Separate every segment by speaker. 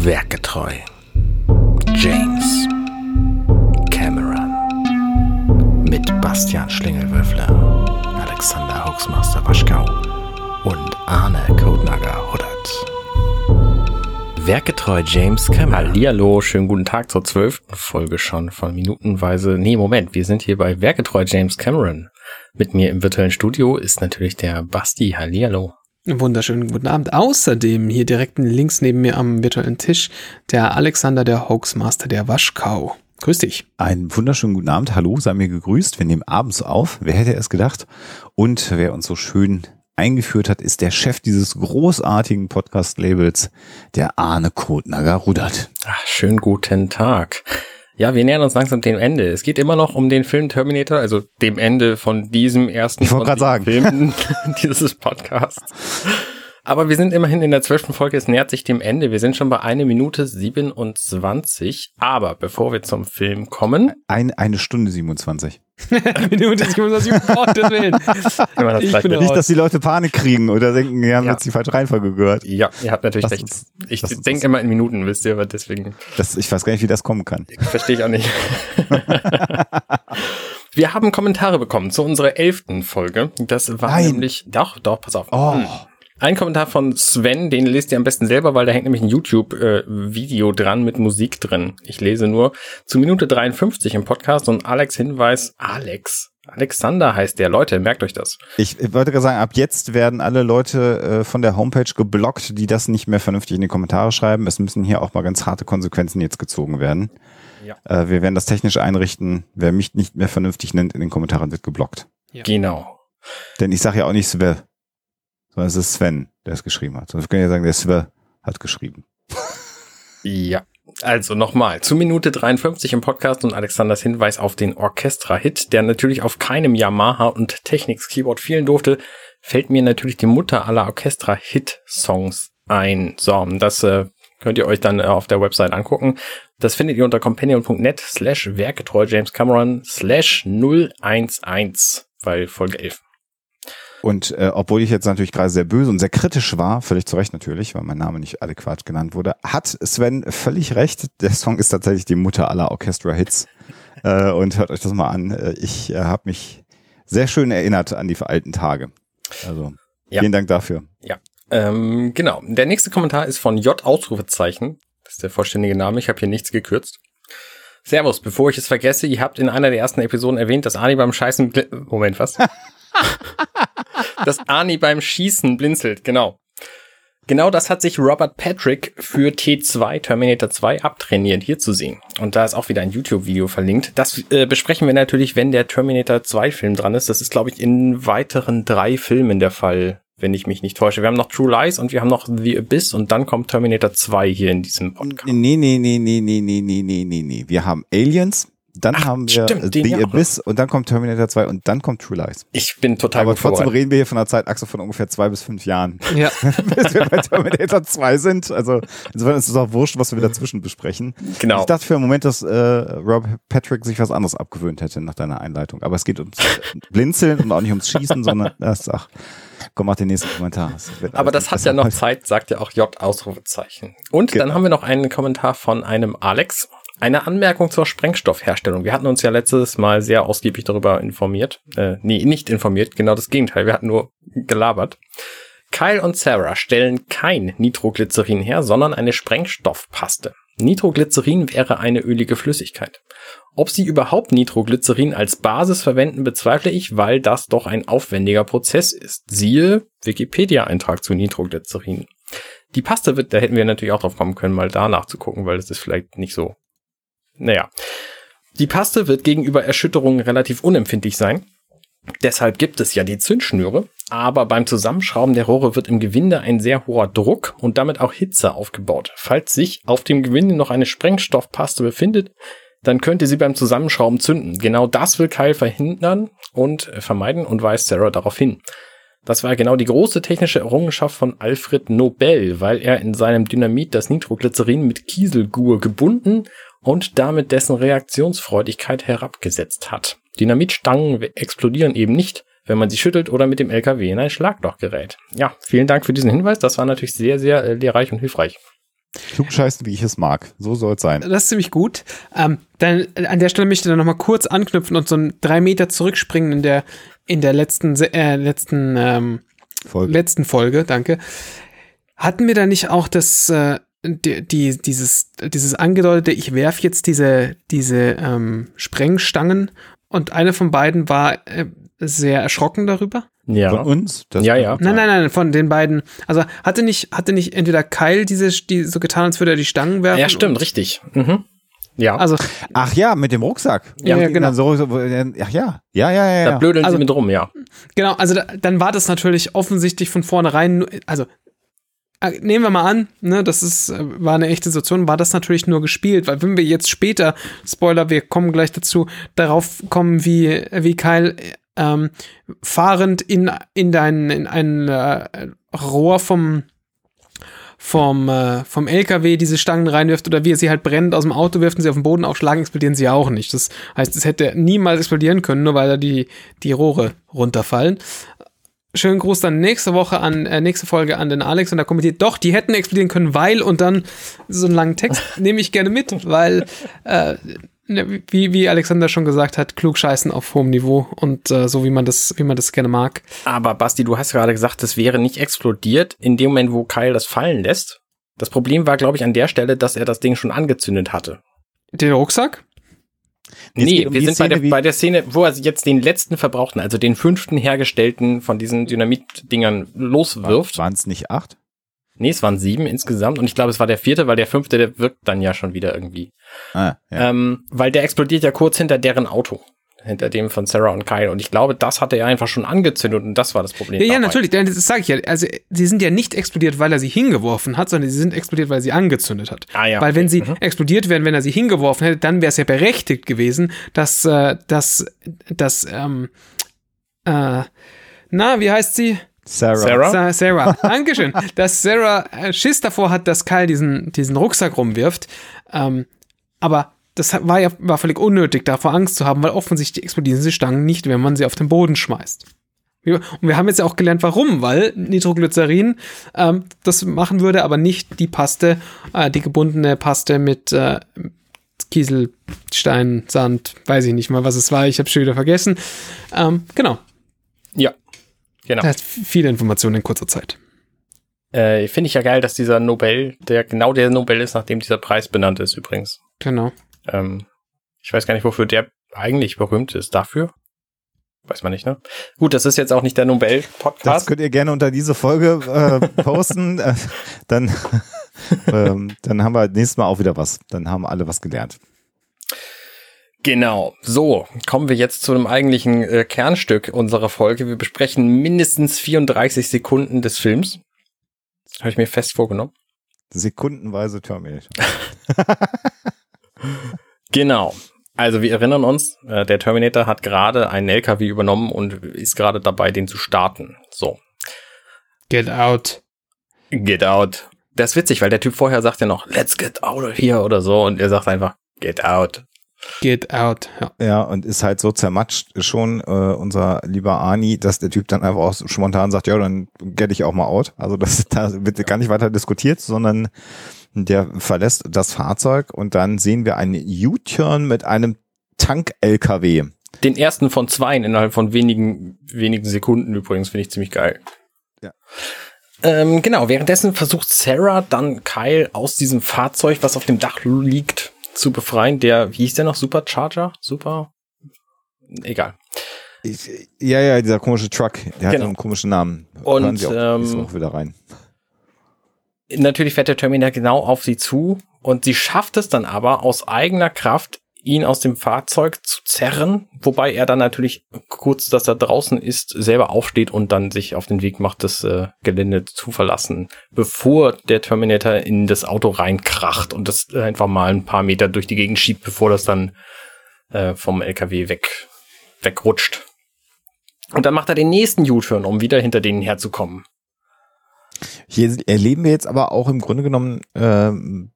Speaker 1: Werkgetreu. James Cameron. Mit Bastian Schlingelwürfler, Alexander Hoaxmaster Waschkau und Arne Kodnager Huddert. Werkgetreu James Cameron.
Speaker 2: Hallihallo, schönen guten Tag zur zwölften Folge schon von Minutenweise. Nee, Moment, wir sind hier bei Werkgetreu James Cameron. Mit mir im virtuellen Studio ist natürlich der Basti. Hallihallo.
Speaker 3: Wunderschönen guten Abend. Außerdem hier direkt links neben mir am virtuellen Tisch der Alexander, der Hoaxmaster, der Waschkau. Grüß dich.
Speaker 4: Einen wunderschönen guten Abend. Hallo, sei mir gegrüßt. Wir nehmen abends auf. Wer hätte es gedacht? Und wer uns so schön eingeführt hat, ist der Chef dieses großartigen Podcast-Labels, der Arne Kotnager Rudert.
Speaker 2: Ach, schönen guten Tag. Ja, wir nähern uns langsam dem Ende. Es geht immer noch um den Film Terminator, also dem Ende von diesem ersten
Speaker 4: ich von sagen.
Speaker 2: Filmen dieses Podcasts. Aber wir sind immerhin in der zwölften Folge, es nähert sich dem Ende. Wir sind schon bei einer Minute 27. Aber bevor wir zum Film kommen.
Speaker 4: Ein, eine Stunde 27.
Speaker 3: eine Minute 27, um Gottes Willen.
Speaker 4: Nicht, dass die Leute Panik kriegen oder denken, wir haben ja. jetzt die falsche Reihenfolge gehört.
Speaker 2: Ja, ihr habt natürlich recht. ich denke immer in Minuten, wisst ihr, aber deswegen.
Speaker 4: Das, ich weiß gar nicht, wie das kommen kann.
Speaker 2: Verstehe ich auch nicht. Wir haben Kommentare bekommen zu unserer elften Folge. Das war Nein. nämlich, doch, doch, pass auf.
Speaker 4: Oh.
Speaker 2: Ein Kommentar von Sven, den lest ihr am besten selber, weil da hängt nämlich ein YouTube-Video äh, dran mit Musik drin. Ich lese nur zu Minute 53 im Podcast und Alex Hinweis, Alex, Alexander heißt der. Leute, merkt euch das.
Speaker 4: Ich, ich wollte gerade sagen, ab jetzt werden alle Leute äh, von der Homepage geblockt, die das nicht mehr vernünftig in die Kommentare schreiben. Es müssen hier auch mal ganz harte Konsequenzen jetzt gezogen werden. Ja. Äh, wir werden das technisch einrichten. Wer mich nicht mehr vernünftig nennt in den Kommentaren, wird geblockt.
Speaker 2: Ja. Genau.
Speaker 4: Denn ich sage ja auch nicht, wer sondern es ist Sven, der es geschrieben hat. Sonst können ja sagen, der Sven hat geschrieben.
Speaker 2: Ja. Also nochmal, zu Minute 53 im Podcast und Alexanders Hinweis auf den Orchestra-Hit, der natürlich auf keinem Yamaha und Technics-Keyboard fehlen durfte, fällt mir natürlich die Mutter aller Orchestra-Hit-Songs ein. So, das äh, könnt ihr euch dann äh, auf der Website angucken. Das findet ihr unter companion.net slash werketreu James Cameron slash 011, weil Folge 11.
Speaker 4: Und äh, obwohl ich jetzt natürlich gerade sehr böse und sehr kritisch war, völlig zu Recht natürlich, weil mein Name nicht adäquat genannt wurde, hat Sven völlig recht. Der Song ist tatsächlich die Mutter aller Orchestra-Hits. äh, und hört euch das mal an. Äh, ich äh, habe mich sehr schön erinnert an die alten Tage. Also ja. vielen Dank dafür.
Speaker 2: Ja, ähm, genau. Der nächste Kommentar ist von J Ausrufezeichen. Das ist der vollständige Name. Ich habe hier nichts gekürzt. Servus, bevor ich es vergesse, ihr habt in einer der ersten Episoden erwähnt, dass Ani beim Scheißen... Moment, was? dass Arnie beim Schießen blinzelt, genau. Genau das hat sich Robert Patrick für T2 Terminator 2 abtrainiert, hier zu sehen. Und da ist auch wieder ein YouTube-Video verlinkt. Das äh, besprechen wir natürlich, wenn der Terminator 2 Film dran ist. Das ist, glaube ich, in weiteren drei Filmen der Fall, wenn ich mich nicht täusche. Wir haben noch True Lies und wir haben noch The Abyss und dann kommt Terminator 2 hier in diesem Podcast.
Speaker 4: Nee, nee, nee, nee, nee, nee, nee, nee, nee, nee. Wir haben Aliens, dann Ach, haben wir stimmt, The Abyss und dann kommt Terminator 2 und dann kommt True Lies.
Speaker 2: Ich bin total
Speaker 4: Aber trotzdem reden wir hier von einer Zeitachse von ungefähr zwei bis fünf Jahren.
Speaker 2: Ja.
Speaker 4: bis wir bei Terminator 2 sind. Also insofern ist es auch wurscht, was wir dazwischen besprechen.
Speaker 2: Genau.
Speaker 4: Ich dachte für einen Moment, dass äh, Rob Patrick sich was anderes abgewöhnt hätte nach deiner Einleitung. Aber es geht ums Blinzeln und auch nicht ums Schießen, sondern das, ach, komm, mach den nächsten Kommentar.
Speaker 2: Das Aber das hat ja noch Zeit, sagt ja auch J Ausrufezeichen. Und genau. dann haben wir noch einen Kommentar von einem Alex. Eine Anmerkung zur Sprengstoffherstellung. Wir hatten uns ja letztes Mal sehr ausgiebig darüber informiert. Äh, nee, nicht informiert, genau das Gegenteil. Wir hatten nur gelabert. Kyle und Sarah stellen kein Nitroglycerin her, sondern eine Sprengstoffpaste. Nitroglycerin wäre eine ölige Flüssigkeit. Ob sie überhaupt Nitroglycerin als Basis verwenden, bezweifle ich, weil das doch ein aufwendiger Prozess ist. Siehe Wikipedia-Eintrag zu Nitroglycerin. Die Paste wird, da hätten wir natürlich auch drauf kommen können, mal da nachzugucken, weil das ist vielleicht nicht so naja. Die Paste wird gegenüber Erschütterungen relativ unempfindlich sein. Deshalb gibt es ja die Zündschnüre, aber beim Zusammenschrauben der Rohre wird im Gewinde ein sehr hoher Druck und damit auch Hitze aufgebaut. Falls sich auf dem Gewinde noch eine Sprengstoffpaste befindet, dann könnte sie beim Zusammenschrauben zünden. Genau das will Kyle verhindern und vermeiden und weist Sarah darauf hin. Das war genau die große technische Errungenschaft von Alfred Nobel, weil er in seinem Dynamit das Nitroglycerin mit Kieselgur gebunden und damit dessen Reaktionsfreudigkeit herabgesetzt hat. Dynamitstangen explodieren eben nicht, wenn man sie schüttelt oder mit dem LKW in ein Schlagloch gerät. Ja, vielen Dank für diesen Hinweis. Das war natürlich sehr, sehr äh, lehrreich und hilfreich.
Speaker 4: Klugscheißen, wie ich es mag. So soll es sein.
Speaker 3: Das ist ziemlich gut. Ähm, dann an der Stelle möchte ich dann noch mal kurz anknüpfen und so ein drei Meter zurückspringen in der in der letzten äh, letzten ähm,
Speaker 4: Folge.
Speaker 3: letzten Folge. Danke. Hatten wir da nicht auch das äh, die, die dieses dieses angedeutete? Ich werf jetzt diese diese ähm, Sprengstangen und eine von beiden war äh, sehr erschrocken darüber.
Speaker 2: Ja.
Speaker 4: Von uns? Das
Speaker 2: Ja, ja.
Speaker 3: Nein, nein, nein, von den beiden. Also hatte nicht, hatte nicht entweder Kyle diese, die so getan, als würde er die Stangen werfen.
Speaker 2: Ja, stimmt, richtig. Mhm. Ja.
Speaker 3: Also,
Speaker 4: Ach ja, mit dem Rucksack.
Speaker 3: Ja, ja, genau.
Speaker 4: dann So, so, ach ja. Ja, ja, ja.
Speaker 2: da
Speaker 4: ja.
Speaker 2: blödeln
Speaker 3: Also-
Speaker 2: sie mit rum, ja.
Speaker 3: genau, also da, dann war das natürlich offensichtlich von vornherein, nur- also nehmen wir mal an, ne, das ist, äh, war eine echte Situation, war das natürlich nur gespielt, weil wenn wir jetzt später, Spoiler, wir kommen gleich dazu, darauf kommen, wie, wie Kyle ähm, fahrend in, in dein, in ein äh, Rohr vom vom, äh, vom LKW diese Stangen reinwirft oder wie er sie halt brennend aus dem Auto wirft und sie auf den Boden aufschlagen, explodieren sie auch nicht. Das heißt, es hätte niemals explodieren können, nur weil da die, die Rohre runterfallen. Schönen Gruß dann nächste Woche an, äh, nächste Folge an den Alex und er kommentiert, doch, die hätten explodieren können, weil und dann so einen langen Text nehme ich gerne mit, weil, äh, ne, wie, wie Alexander schon gesagt hat, klug scheißen auf hohem Niveau und äh, so wie man das, wie man das gerne mag.
Speaker 2: Aber Basti, du hast gerade gesagt, es wäre nicht explodiert in dem Moment, wo Kyle das fallen lässt. Das Problem war, glaube ich, an der Stelle, dass er das Ding schon angezündet hatte.
Speaker 3: Den Rucksack?
Speaker 2: Nee,
Speaker 4: um
Speaker 2: wir sind bei
Speaker 4: Szene,
Speaker 2: der,
Speaker 4: wie-
Speaker 2: bei der Szene, wo er jetzt den letzten verbrauchten, also den fünften hergestellten von diesen Dynamit-Dingern loswirft.
Speaker 4: Waren es nicht acht?
Speaker 2: Nee, es waren sieben insgesamt und ich glaube, es war der vierte, weil der fünfte, der wirkt dann ja schon wieder irgendwie.
Speaker 4: Ah, ja.
Speaker 2: Ähm, weil der explodiert ja kurz hinter deren Auto. Hinter dem von Sarah und Kyle. Und ich glaube, das hatte er einfach schon angezündet und das war das Problem.
Speaker 3: Ja, ja, natürlich, das sage ich ja. Also, sie sind ja nicht explodiert, weil er sie hingeworfen hat, sondern sie sind explodiert, weil er sie angezündet hat.
Speaker 2: Ah, ja,
Speaker 3: weil wenn sie explodiert wären, wenn er sie hingeworfen hätte, dann wäre es ja berechtigt gewesen, dass, äh, dass, dass, ähm, äh, na, wie heißt sie?
Speaker 4: Sarah.
Speaker 2: Sarah?
Speaker 3: Sa Sarah. Dankeschön. dass Sarah äh, Schiss davor hat, dass Kyle diesen, diesen Rucksack rumwirft. Ähm, aber das war ja war völlig unnötig, davor Angst zu haben, weil offensichtlich explodieren diese Stangen nicht, wenn man sie auf den Boden schmeißt. Und wir haben jetzt ja auch gelernt, warum, weil Nitroglycerin ähm, das machen würde, aber nicht die Paste, äh, die gebundene Paste mit äh, Kieselstein, Sand, weiß ich nicht mal, was es war, ich habe schon wieder vergessen. Ähm, genau,
Speaker 2: Ja. Genau.
Speaker 3: das heißt viele Informationen in kurzer Zeit.
Speaker 2: Äh, Finde ich ja geil, dass dieser Nobel, der genau der Nobel ist, nachdem dieser Preis benannt ist übrigens.
Speaker 3: Genau.
Speaker 2: Ähm, ich weiß gar nicht, wofür der eigentlich berühmt ist. Dafür? Weiß man nicht, ne? Gut, das ist jetzt auch nicht der
Speaker 4: Das
Speaker 2: Nobel-Podcast.
Speaker 4: könnt ihr gerne unter diese Folge äh, posten. äh, dann, ähm, dann haben wir nächstes Mal auch wieder was. Dann haben alle was gelernt.
Speaker 2: Genau. So, kommen wir jetzt zu dem eigentlichen äh, Kernstück unserer Folge. Wir besprechen mindestens 34 Sekunden des Films. Das habe ich mir fest vorgenommen.
Speaker 4: Sekundenweise Terminator.
Speaker 2: Genau. Also wir erinnern uns, äh, der Terminator hat gerade einen LKW übernommen und ist gerade dabei, den zu starten. So,
Speaker 3: Get out.
Speaker 2: get out. Das ist witzig, weil der Typ vorher sagt ja noch, let's get out of here oder so und er sagt einfach, get out.
Speaker 3: Get out. Ja.
Speaker 4: Ja, und ist halt so zermatscht schon äh, unser lieber Ani, dass der Typ dann einfach auch spontan sagt, ja, dann get ich auch mal out. Also das da wird gar nicht weiter diskutiert, sondern der verlässt das Fahrzeug und dann sehen wir einen U-Turn mit einem Tank-LKW.
Speaker 2: Den ersten von zweien innerhalb von wenigen, wenigen Sekunden übrigens, finde ich ziemlich geil.
Speaker 4: Ja.
Speaker 2: Ähm, genau, währenddessen versucht Sarah dann Kyle aus diesem Fahrzeug, was auf dem Dach liegt, zu befreien. Der, wie hieß der noch? Supercharger? Super? Egal.
Speaker 4: Ich, ja, ja, dieser komische Truck, der hat
Speaker 2: Genau.
Speaker 4: einen komischen Namen.
Speaker 2: Und,
Speaker 4: auch,
Speaker 2: ähm,
Speaker 4: Woche wieder rein.
Speaker 2: Natürlich fährt der Terminator genau auf sie zu und sie schafft es dann aber aus eigener Kraft, ihn aus dem Fahrzeug zu zerren, wobei er dann natürlich kurz, dass er draußen ist, selber aufsteht und dann sich auf den Weg macht, das äh, Gelände zu verlassen, bevor der Terminator in das Auto reinkracht und das einfach mal ein paar Meter durch die Gegend schiebt, bevor das dann äh, vom LKW weg wegrutscht. Und dann macht er den nächsten U-Turn, um wieder hinter denen herzukommen.
Speaker 4: Hier erleben wir jetzt aber auch im Grunde genommen äh,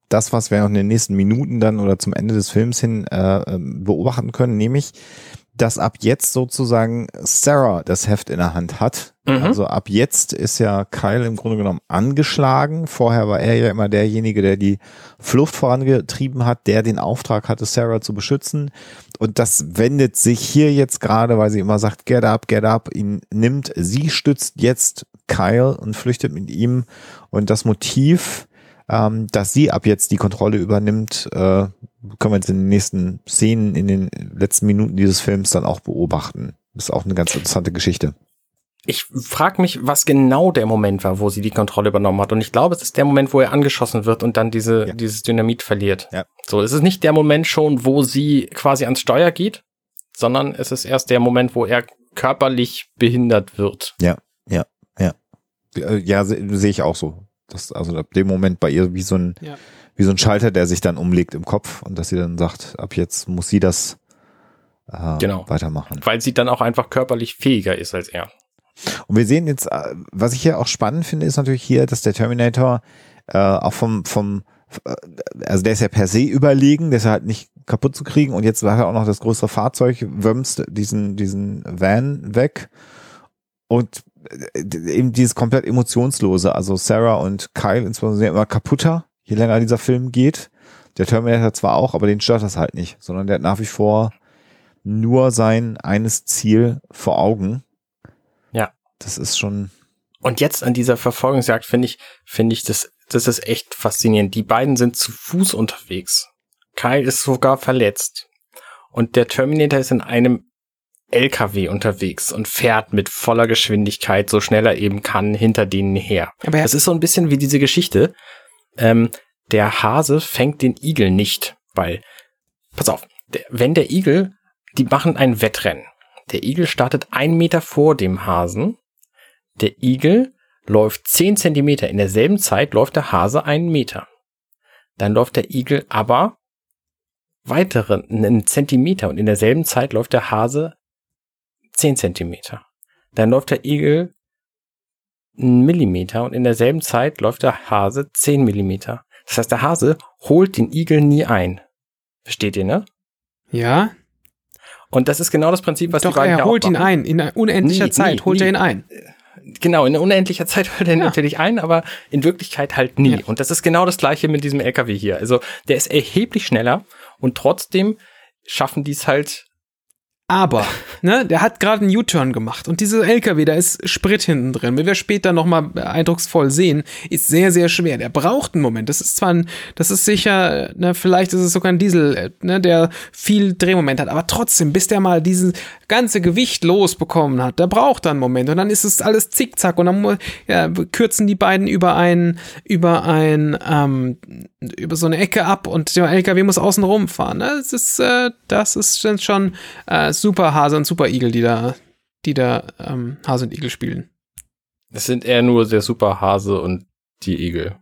Speaker 4: das, was wir auch in den nächsten Minuten dann oder zum Ende des Films hin äh, ähm, beobachten können, nämlich dass ab jetzt sozusagen Sarah das Heft in der Hand hat.
Speaker 2: Mhm.
Speaker 4: Also ab jetzt ist ja Kyle im Grunde genommen angeschlagen. Vorher war er ja immer derjenige, der die Flucht vorangetrieben hat, der den Auftrag hatte, Sarah zu beschützen. Und das wendet sich hier jetzt gerade, weil sie immer sagt, get up, get up, ihn nimmt. Sie stützt jetzt Kyle und flüchtet mit ihm. Und das Motiv, ähm, dass sie ab jetzt die Kontrolle übernimmt, äh, können wir jetzt in den nächsten Szenen, in den letzten Minuten dieses Films dann auch beobachten. Das ist auch eine ganz interessante Geschichte.
Speaker 2: Ich frage mich, was genau der Moment war, wo sie die Kontrolle übernommen hat. Und ich glaube, es ist der Moment, wo er angeschossen wird und dann diese,
Speaker 4: Ja.
Speaker 2: dieses Dynamit verliert.
Speaker 4: Ja.
Speaker 2: So, es ist nicht der Moment schon, wo sie quasi ans Steuer geht, sondern es ist erst der Moment, wo er körperlich behindert wird.
Speaker 4: Äh, Ja, se- sehe ich auch so. Das, also ab dem Moment bei ihr wie so ein,
Speaker 3: Ja.
Speaker 4: wie so ein Schalter, der sich dann umlegt im Kopf und dass sie dann sagt, ab jetzt muss sie das äh,
Speaker 2: Genau.
Speaker 4: weitermachen.
Speaker 2: Weil sie dann auch einfach körperlich fähiger ist als er.
Speaker 4: Und wir sehen jetzt, äh, was ich hier auch spannend finde, ist natürlich hier, dass der Terminator äh, auch vom, vom, äh, also der ist ja per se überlegen, der ist ja halt nicht kaputt zu kriegen und jetzt war er auch noch das größere Fahrzeug, wömst diesen, diesen Van weg und äh, eben dieses komplett emotionslose, also Sarah und Kyle insbesondere sind immer kaputter, je länger dieser Film geht. Der Terminator zwar auch, aber den stört das halt nicht, sondern der hat nach wie vor nur sein eines Ziel vor Augen.
Speaker 2: Ja.
Speaker 4: Das ist schon,
Speaker 2: Und jetzt an dieser Verfolgungsjagd finde ich, finde ich das, das ist echt faszinierend. Die beiden sind zu Fuß unterwegs. Kyle ist sogar verletzt. Und der Terminator ist in einem LKW unterwegs und fährt mit voller Geschwindigkeit, so schnell er eben kann, hinter denen her.
Speaker 3: Aber er,
Speaker 2: Das ist so ein bisschen wie diese Geschichte. Ähm, der Hase fängt den Igel nicht, weil, pass auf, der, wenn der Igel, die machen ein Wettrennen. Der Igel startet einen Meter vor dem Hasen. Der Igel läuft zehn Zentimeter. In derselben Zeit läuft der Hase einen Meter. Dann läuft der Igel aber weitere, einen Zentimeter und in derselben Zeit läuft der Hase zehn Zentimeter. Dann läuft der Igel einen Millimeter und in derselben Zeit läuft der Hase 10 Millimeter. Das heißt, der Hase holt den Igel nie ein. Versteht ihr, ne?
Speaker 3: ja,
Speaker 2: Und das ist genau das Prinzip, was die
Speaker 3: doch,
Speaker 2: beiden
Speaker 3: er holt ihn ein. In unendlicher
Speaker 2: Nie,
Speaker 3: Zeit
Speaker 2: nie,
Speaker 3: holt er
Speaker 2: nie.
Speaker 3: ihn ein.
Speaker 2: Genau, in unendlicher Zeit holt er ihn
Speaker 3: Ja.
Speaker 2: natürlich ein, aber in Wirklichkeit halt nie.
Speaker 3: Ja.
Speaker 2: Und das ist genau das gleiche mit diesem LKW hier. Also der ist erheblich schneller und trotzdem schaffen die es halt.
Speaker 3: Aber, ne, der hat gerade einen U-Turn gemacht und dieser LKW, da ist Sprit hinten drin. Wenn wir später nochmal eindrucksvoll sehen, ist sehr, sehr schwer. Der braucht einen Moment. Das ist zwar ein, das ist sicher, ne, vielleicht ist es sogar ein Diesel, ne, der viel Drehmoment hat, aber trotzdem, bis der mal dieses ganze Gewicht losbekommen hat, da braucht er einen Moment und dann ist es alles zickzack und dann ja, kürzen die beiden über ein, über ein, ähm, über so eine Ecke ab und der LKW muss außen rumfahren. Ne? Das ist, äh, das ist dann schon äh, super Hase und Super Igel, die da, die da ähm, Hase und Igel spielen.
Speaker 2: Das sind eher nur der Superhase und die Igel.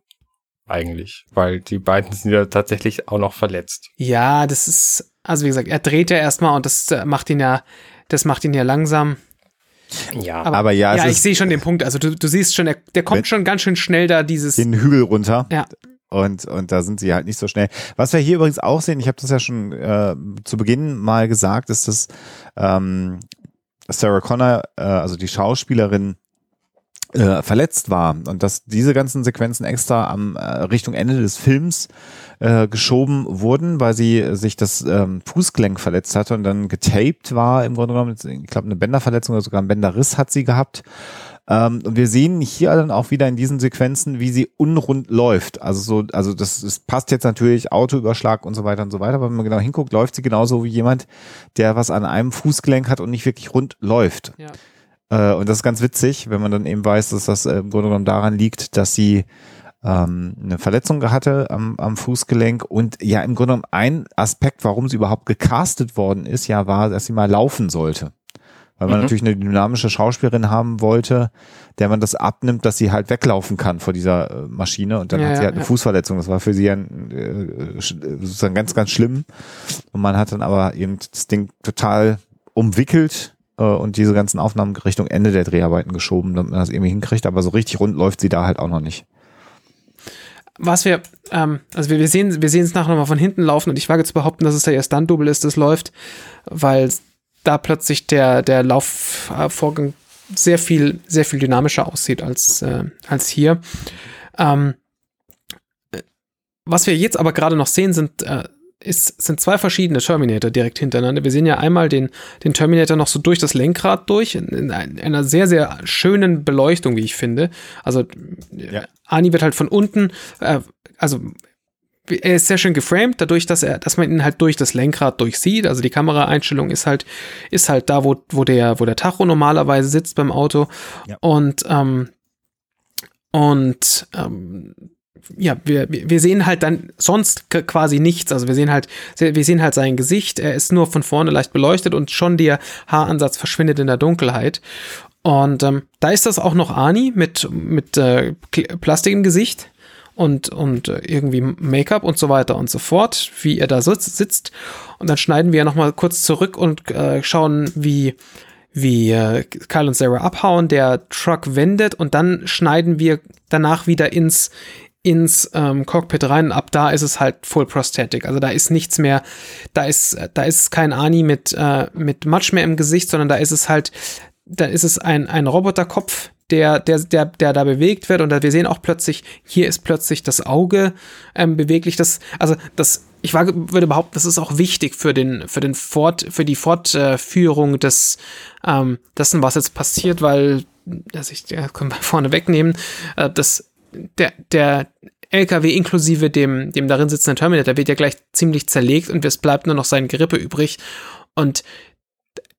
Speaker 2: Eigentlich. Weil die beiden sind ja tatsächlich auch noch verletzt.
Speaker 3: Ja, das ist, also wie gesagt, er dreht ja erstmal und das äh, macht ihn ja, das macht ihn ja langsam.
Speaker 2: Ja.
Speaker 3: Aber,
Speaker 4: Aber ja, es
Speaker 3: ja, ich sehe schon den Punkt. Also du, du siehst schon, der, der kommt schon ganz schön schnell da dieses.
Speaker 4: den Hügel runter.
Speaker 3: Ja.
Speaker 4: Und, und da sind sie halt nicht so schnell. Was wir hier übrigens auch sehen, ich habe das ja schon äh, zu Beginn mal gesagt, ist, dass ähm, Sarah Connor, äh, also die Schauspielerin, äh, verletzt war und dass diese ganzen Sequenzen extra am äh, Richtung Ende des Films äh, geschoben wurden, weil sie sich das ähm, Fußgelenk verletzt hatte und dann getaped war im Grunde genommen. Ich glaube, eine Bänderverletzung oder sogar ein Bänderriss hat sie gehabt. Ähm, und wir sehen hier dann auch wieder in diesen Sequenzen, wie sie unrund läuft. Also so, also das, das passt jetzt natürlich Autoüberschlag und so weiter und so weiter. Aber wenn man genau hinguckt, läuft sie genauso wie jemand, der was an einem Fußgelenk hat und nicht wirklich rund läuft.
Speaker 3: Ja.
Speaker 4: Äh, und das ist ganz witzig, wenn man dann eben weiß, dass das äh, im Grunde genommen daran liegt, dass sie ähm, eine Verletzung hatte am, am Fußgelenk und ja im Grunde genommen ein Aspekt, warum sie überhaupt gecastet worden ist, ja war, dass sie mal laufen sollte. Weil man
Speaker 2: Mhm.
Speaker 4: natürlich eine dynamische Schauspielerin haben wollte, der man das abnimmt, dass sie halt weglaufen kann vor dieser äh, Maschine und dann
Speaker 3: Ja,
Speaker 4: hat sie halt eine
Speaker 3: ja.
Speaker 4: Fußverletzung. Das war für sie ja äh, äh, sozusagen ganz, ganz schlimm. Und man hat dann aber eben das Ding total umwickelt äh, und diese ganzen Aufnahmen Richtung Ende der Dreharbeiten geschoben, damit man das irgendwie hinkriegt. Aber so richtig rund läuft sie da halt auch noch nicht.
Speaker 3: Was wir, ähm, also wir, wir sehen, wir sehen es nachher nochmal von hinten laufen und ich wage zu behaupten, dass es ja ihr Stunt-Double ist, das läuft, weil da plötzlich der, der Laufvorgang sehr viel, sehr viel dynamischer aussieht als, äh, als hier. Ähm, was wir jetzt aber gerade noch sehen, sind, äh, ist, sind zwei verschiedene Terminator direkt hintereinander. Wir sehen ja einmal den, den Terminator noch so durch das Lenkrad durch, in, in einer sehr, sehr schönen Beleuchtung, wie ich finde. Also ja. Ani wird halt von unten, äh, also er ist sehr schön geframed, dadurch, dass er, dass man ihn halt durch das Lenkrad durchsieht. Also die Kameraeinstellung ist halt, ist halt da, wo, wo der, wo der Tacho normalerweise sitzt beim Auto. Ja. Und, ähm, und ähm, ja, wir, wir sehen halt dann sonst quasi nichts. Also wir sehen halt, wir sehen halt sein Gesicht. Er ist nur von vorne leicht beleuchtet und schon der Haaransatz verschwindet in der Dunkelheit. Und ähm, da ist das auch noch Ani mit, mit äh, Plastik im Gesicht und, und äh, irgendwie Make-up und so weiter und so fort, wie er da sitzt. Und dann schneiden wir nochmal kurz zurück und äh, schauen, wie wie äh, Kyle und Sarah abhauen, der Truck wendet und dann schneiden wir danach wieder ins ins ähm, Cockpit rein. Ab da ist es halt Full Prosthetic. Also da ist nichts mehr, da ist, da ist kein Ani mit, äh, mit Matsch mehr im Gesicht, sondern da ist es halt, da ist es ein, ein Roboterkopf, der, der, der, der da bewegt wird. Und wir sehen auch plötzlich, hier ist plötzlich das Auge ähm, beweglich. Das, also das, ich war, würde behaupten, das ist auch wichtig für den, für den Fort, für die Fortführung des, ähm, dessen, was jetzt passiert, weil, also ich, ja, können wir vorne wegnehmen, äh, das der, der LKW inklusive dem, dem darin sitzenden Terminator wird ja gleich ziemlich zerlegt und es bleibt nur noch sein Gerippe übrig. Und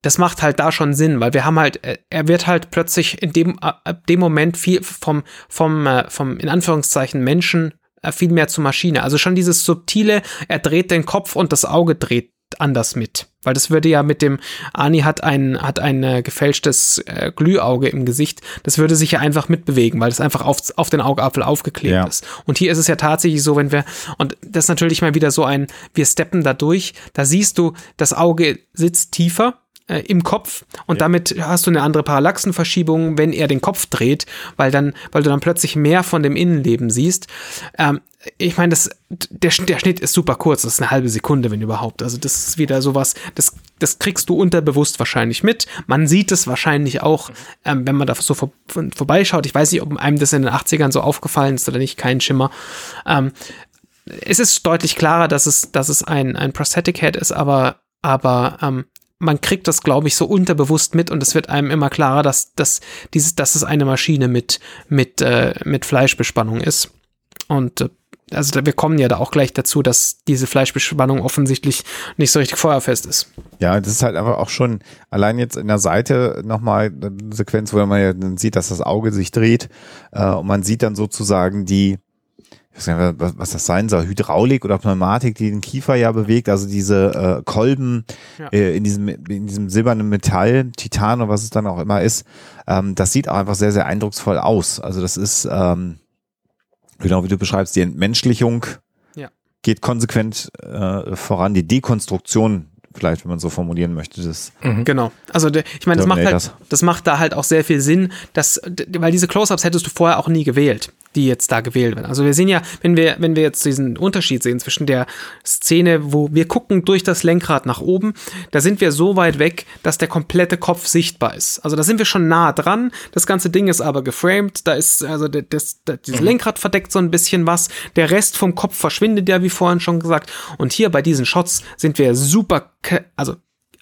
Speaker 3: das macht halt da schon Sinn, weil wir haben halt, äh, er wird halt plötzlich in dem, ab dem Moment viel vom, vom, äh, vom, in Anführungszeichen Menschen äh, viel mehr zur Maschine. Also schon dieses subtile, er dreht den Kopf und das Auge dreht anders mit. Weil das würde ja mit dem, Ani hat ein, hat ein äh, gefälschtes äh, Glühauge im Gesicht, das würde sich ja einfach mitbewegen, weil das einfach auf, auf den Augapfel aufgeklebt ja. ist. Und hier ist es ja tatsächlich so, wenn wir, und das ist natürlich mal wieder so ein, wir steppen da durch, da siehst du, das Auge sitzt tiefer, äh, im Kopf und ja. damit hast du eine andere Parallaxenverschiebung, wenn er den Kopf dreht, weil dann, weil du dann plötzlich mehr von dem Innenleben siehst. Ähm, ich meine, das, der, der Schnitt ist super kurz, das ist eine halbe Sekunde, wenn überhaupt. Also das ist wieder sowas, das, das kriegst du unterbewusst wahrscheinlich mit. Man sieht es wahrscheinlich auch, ähm, wenn man da so vor, vorbeischaut. Ich weiß nicht, ob einem das in den 80ern so aufgefallen ist oder nicht, kein Schimmer. Ähm, es ist deutlich klarer, dass es, dass es ein, ein Prosthetic Head ist, aber, aber ähm, man kriegt das, glaube ich, so unterbewusst mit und es wird einem immer klarer, dass, dass, dieses, dass es eine Maschine mit, mit, äh, mit Fleischbespannung ist. Und äh, also wir kommen ja da auch gleich dazu, dass diese Fleischbespannung offensichtlich nicht so richtig feuerfest ist.
Speaker 4: Ja, das ist halt einfach auch schon allein jetzt in der Seite nochmal eine Sequenz, wo man ja dann sieht, dass das Auge sich dreht äh, und man sieht dann sozusagen die ich weiß nicht, was, was das sein soll, Hydraulik oder Pneumatik, die den Kiefer ja bewegt, also diese äh, Kolben ja. äh, in diesem in diesem silbernen Metall, Titan oder was es dann auch immer ist, ähm, das sieht auch einfach sehr sehr eindrucksvoll aus. Also das ist ähm, genau wie du beschreibst, die Entmenschlichung ja. geht konsequent äh, voran, die Dekonstruktion vielleicht, wenn man so formulieren möchte. Das
Speaker 3: mhm. Genau. Also ich meine, das macht halt, das macht da halt auch sehr viel Sinn, dass, weil diese Close-ups hättest du vorher auch nie gewählt die jetzt da gewählt werden. Also wir sehen ja, wenn wir, wenn wir jetzt diesen Unterschied sehen zwischen der Szene, wo wir gucken durch das Lenkrad nach oben, da sind wir so weit weg, dass der komplette Kopf sichtbar ist. Also da sind wir schon nah dran. Das ganze Ding ist aber geframed. Da ist, also das, das, dieses mhm. Lenkrad verdeckt so ein bisschen was. Der Rest vom Kopf verschwindet ja, wie vorhin schon gesagt. Und hier bei diesen Shots sind wir super, also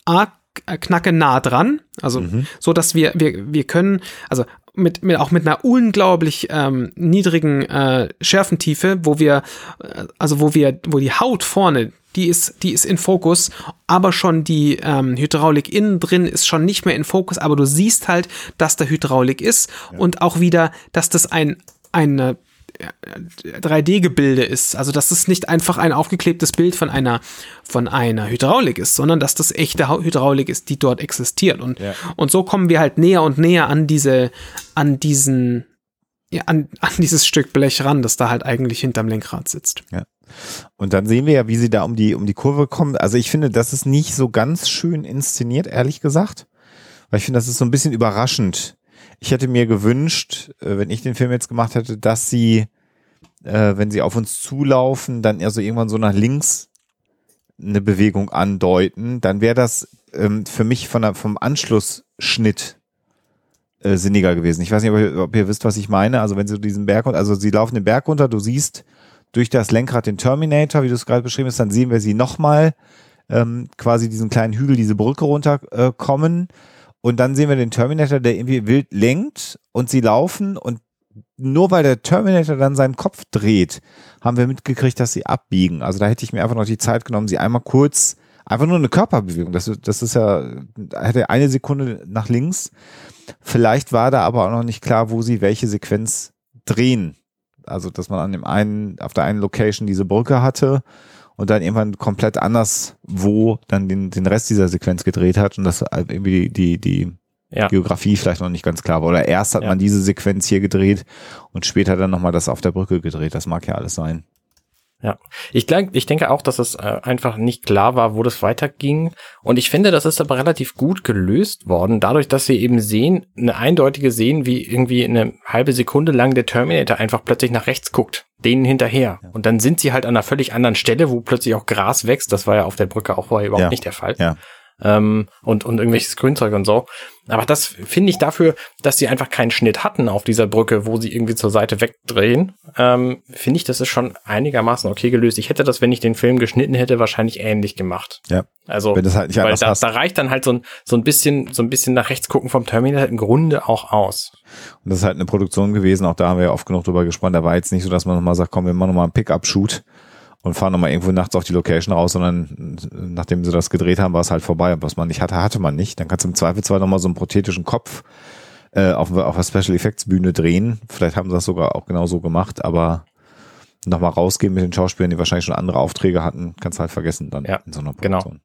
Speaker 3: A, knacke nah dran, also mhm. so dass wir wir wir können also mit, mit auch mit einer unglaublich ähm, niedrigen äh, Schärfentiefe, wo wir äh, also wo wir wo die Haut vorne die ist die ist in Fokus, aber schon die ähm, Hydraulik innen drin ist schon nicht mehr in Fokus, aber du siehst halt, dass da Hydraulik ist ja. und auch wieder, dass das ein eine 3D-Gebilde ist. Also dass es nicht einfach ein aufgeklebtes Bild von einer, von einer Hydraulik ist, sondern dass das echte Hydraulik ist, die dort existiert. Und, ja. und so kommen wir halt näher und näher an diese, an diesen, ja, an, an dieses Stück Blech ran, das da halt eigentlich hinterm Lenkrad sitzt.
Speaker 4: Ja. Und dann sehen wir ja, wie sie da um die, um die Kurve kommen. Also ich finde, das ist nicht so ganz schön inszeniert, ehrlich gesagt. Weil ich finde, das ist so ein bisschen überraschend ich hätte mir gewünscht, äh, wenn ich den Film jetzt gemacht hätte, dass sie, äh, wenn sie auf uns zulaufen, dann eher so irgendwann so nach links eine Bewegung andeuten, dann wäre das ähm, für mich von der, vom Anschlussschnitt äh, sinniger gewesen. Ich weiß nicht, ob ihr, ob ihr wisst, was ich meine. Also wenn sie diesen Berg, also sie laufen den Berg runter, du siehst durch das Lenkrad den Terminator, wie du es gerade beschrieben hast, dann sehen wir sie nochmal ähm, quasi diesen kleinen Hügel, diese Brücke runterkommen. Äh. Und dann sehen wir den Terminator, der irgendwie wild lenkt und sie laufen und nur weil der Terminator dann seinen Kopf dreht, haben wir mitgekriegt, dass sie abbiegen. Also da hätte ich mir einfach noch die Zeit genommen, sie einmal kurz, einfach nur eine Körperbewegung. Das, das ist ja, hätte eine Sekunde nach links. Vielleicht war da aber auch noch nicht klar, wo sie welche Sequenz drehen. Also, dass man an dem einen, auf der einen Location diese Brücke hatte und dann irgendwann komplett anders, wo dann den, den Rest dieser Sequenz gedreht hat und das irgendwie die, die, die ja. Geografie vielleicht noch nicht ganz klar war. Oder erst hat ja. man diese Sequenz hier gedreht und später dann nochmal das auf der Brücke gedreht. Das mag ja alles sein.
Speaker 2: Ja, ich, glaub, ich denke auch, dass es äh, einfach nicht klar war, wo das weiterging. Und ich finde, das ist aber relativ gut gelöst worden, dadurch, dass wir eben sehen, eine eindeutige sehen, wie irgendwie eine halbe Sekunde lang der Terminator einfach plötzlich nach rechts guckt, denen hinterher. Ja. Und dann sind sie halt an einer völlig anderen Stelle, wo plötzlich auch Gras wächst. Das war ja auf der Brücke auch vorher überhaupt ja. nicht der Fall. Ja ähm, und, und irgendwelches Grünzeug und so. Aber das finde ich dafür, dass sie einfach keinen Schnitt hatten auf dieser Brücke, wo sie irgendwie zur Seite wegdrehen, ähm, finde ich, das ist schon einigermaßen okay gelöst. Ich hätte das, wenn ich den Film geschnitten hätte, wahrscheinlich ähnlich gemacht.
Speaker 4: Ja.
Speaker 2: Also,
Speaker 4: wenn das halt nicht
Speaker 2: weil da, da reicht dann halt so ein, so ein bisschen, so ein bisschen nach rechts gucken vom Terminal im Grunde auch aus.
Speaker 4: Und das ist halt eine Produktion gewesen, auch da haben wir ja oft genug drüber gesprochen. Da war jetzt nicht so, dass man nochmal sagt, komm, wir machen nochmal einen Pickup-Shoot und fahren nochmal irgendwo nachts auf die Location raus, sondern nachdem sie das gedreht haben, war es halt vorbei. Und was man nicht hatte, hatte man nicht. Dann kannst du im Zweifelsfall nochmal so einen prothetischen Kopf äh, auf, auf der Special Effects Bühne drehen. Vielleicht haben sie das sogar auch genau so gemacht, aber nochmal rausgehen mit den Schauspielern, die wahrscheinlich schon andere Aufträge hatten, kannst du halt vergessen dann
Speaker 2: ja, in so einer genau. Produktion. Genau.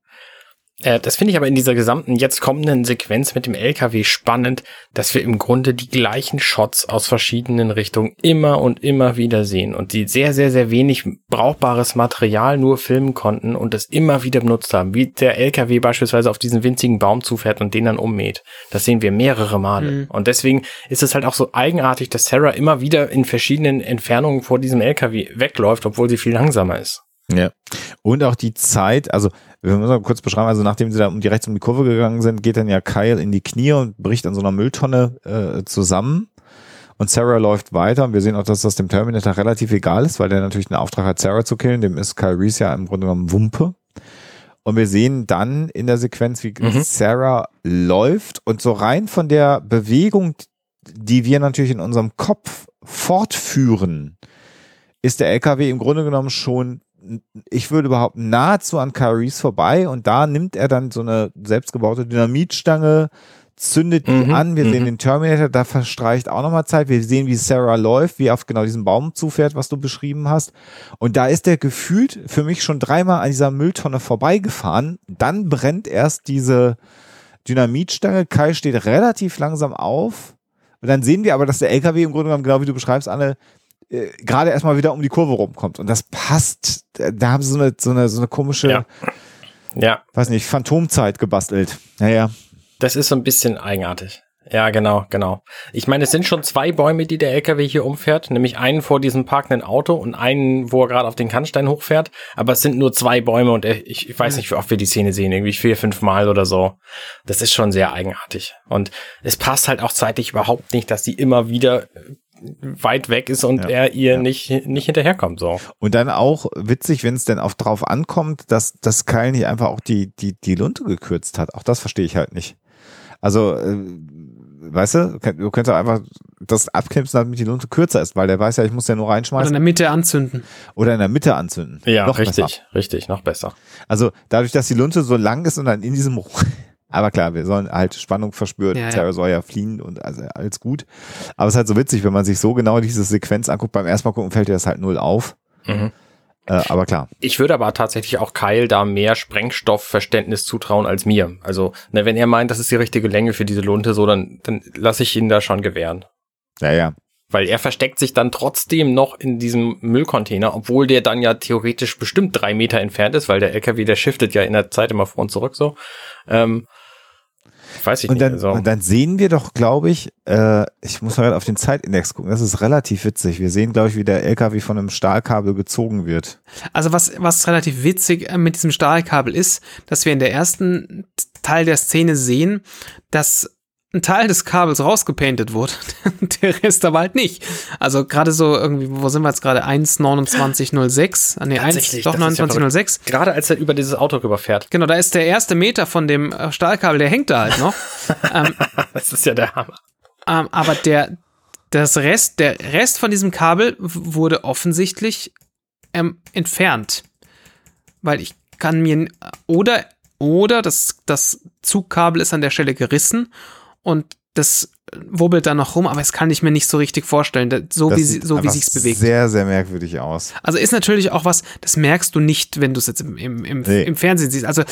Speaker 2: Äh, das finde ich aber in dieser gesamten jetzt kommenden Sequenz mit dem LKW spannend, dass wir im Grunde die gleichen Shots aus verschiedenen Richtungen immer und immer wieder sehen und die sehr, sehr, sehr wenig brauchbares Material nur filmen konnten und das immer wieder benutzt haben, wie der LKW beispielsweise auf diesen winzigen Baum zufährt und den dann ummäht. Das sehen wir mehrere Male. Mhm. Und deswegen ist es halt auch so eigenartig, dass Sarah immer wieder in verschiedenen Entfernungen vor diesem LKW wegläuft, obwohl sie viel langsamer ist.
Speaker 4: Ja. Und auch die Zeit, also wir müssen mal kurz beschreiben, also nachdem sie da um die rechts um die Kurve gegangen sind, geht dann ja Kyle in die Knie und bricht an so einer Mülltonne äh, zusammen. Und Sarah läuft weiter und wir sehen auch, dass das dem Terminator relativ egal ist, weil der natürlich einen Auftrag hat, Sarah zu killen. Dem ist Kyle Reese ja im Grunde genommen Wumpe. Und wir sehen dann in der Sequenz, wie mhm. Sarah läuft und so rein von der Bewegung, die wir natürlich in unserem Kopf fortführen, ist der LKW im Grunde genommen schon ich würde überhaupt nahezu an Caris vorbei und da nimmt er dann so eine selbstgebaute Dynamitstange, zündet die mhm, an, wir sehen mhm. den Terminator, da verstreicht auch nochmal Zeit, wir sehen, wie Sarah läuft, wie auf genau diesen Baum zufährt, was du beschrieben hast. Und da ist der gefühlt für mich schon dreimal an dieser Mülltonne vorbeigefahren, dann brennt erst diese Dynamitstange, Kai steht relativ langsam auf. Und dann sehen wir aber, dass der LKW im Grunde genommen, genau wie du beschreibst, Anne, äh, gerade erstmal wieder um die Kurve rumkommt. Und das passt. Da haben sie so eine, so eine, so eine komische,
Speaker 2: ja. ja.
Speaker 4: weiß nicht, Phantomzeit gebastelt. Naja.
Speaker 2: Das ist so ein bisschen eigenartig. Ja, genau, genau. Ich meine, es sind schon zwei Bäume, die der LKW hier umfährt, nämlich einen vor diesem parkenden Auto und einen, wo er gerade auf den Kannstein hochfährt. Aber es sind nur zwei Bäume und ich, ich weiß nicht, wie oft wir die Szene sehen, irgendwie vier, fünf Mal oder so. Das ist schon sehr eigenartig. Und es passt halt auch zeitlich überhaupt nicht, dass die immer wieder weit weg ist und ja, er ihr ja. nicht, nicht hinterherkommt, so.
Speaker 4: Und dann auch witzig, wenn es denn auch drauf ankommt, dass, dass Kyle nicht einfach auch die, die, die Lunte gekürzt hat. Auch das verstehe ich halt nicht. Also, äh, weißt du, du könntest einfach das abknipsen, damit die Lunte kürzer ist, weil der weiß ja, ich muss ja nur reinschmeißen.
Speaker 3: Oder in der Mitte anzünden.
Speaker 4: Oder in der Mitte anzünden.
Speaker 2: Ja, noch richtig, besser. richtig, noch besser.
Speaker 4: Also dadurch, dass die Lunte so lang ist und dann in diesem aber klar, wir sollen halt Spannung verspüren. Ja, Sarah ja. soll ja fliehen und also alles gut. Aber es ist halt so witzig, wenn man sich so genau diese Sequenz anguckt. Beim ersten Mal gucken fällt dir das halt null auf. Mhm. Äh, aber klar.
Speaker 2: Ich würde aber tatsächlich auch Kyle da mehr Sprengstoffverständnis zutrauen als mir. Also, ne, wenn er meint, das ist die richtige Länge für diese Lunte, so, dann, dann lasse ich ihn da schon gewähren.
Speaker 4: Ja, ja.
Speaker 2: Weil er versteckt sich dann trotzdem noch in diesem Müllcontainer, obwohl der dann ja theoretisch bestimmt drei Meter entfernt ist, weil der LKW, der shiftet ja in der Zeit immer vor und zurück so. Ähm, Weiß ich
Speaker 4: Und
Speaker 2: nicht.
Speaker 4: dann,
Speaker 2: also,
Speaker 4: und dann sehen wir doch, glaube ich, äh, ich muss mal auf den Zeitindex gucken, das ist relativ witzig. Wir sehen, glaube ich, wie der LKW von einem Stahlkabel gezogen wird.
Speaker 3: Also was, was relativ witzig äh, mit diesem Stahlkabel ist, dass wir in der ersten Teil der Szene sehen, dass ein Teil des Kabels rausgepaintet wurde, der Rest aber halt nicht. Also gerade so irgendwie, wo sind wir jetzt gerade? 1,2906? Ah, Nee, 1,
Speaker 2: Tatsächlich,
Speaker 3: doch
Speaker 2: das ist ja
Speaker 3: 2906.
Speaker 2: gerade als er über dieses Auto rüberfährt.
Speaker 3: Genau, da ist der erste Meter von dem äh, Stahlkabel, der hängt da halt noch. ähm,
Speaker 2: Das ist ja der Hammer.
Speaker 3: ähm, aber der, das Rest, der Rest von diesem Kabel wurde offensichtlich ähm, entfernt. Weil ich kann mir, oder, oder das, das Zugkabel ist an der Stelle gerissen und das wubbelt da noch rum, aber es kann ich mir nicht so richtig vorstellen, da- so
Speaker 4: Das
Speaker 3: wie, sie,
Speaker 4: sieht
Speaker 3: so wie sich's bewegt.
Speaker 4: Sehr, sehr merkwürdig aus.
Speaker 3: Also ist natürlich auch was, das merkst du nicht, wenn du es jetzt im, im, im,
Speaker 4: Nee.
Speaker 3: im Fernsehen siehst. Also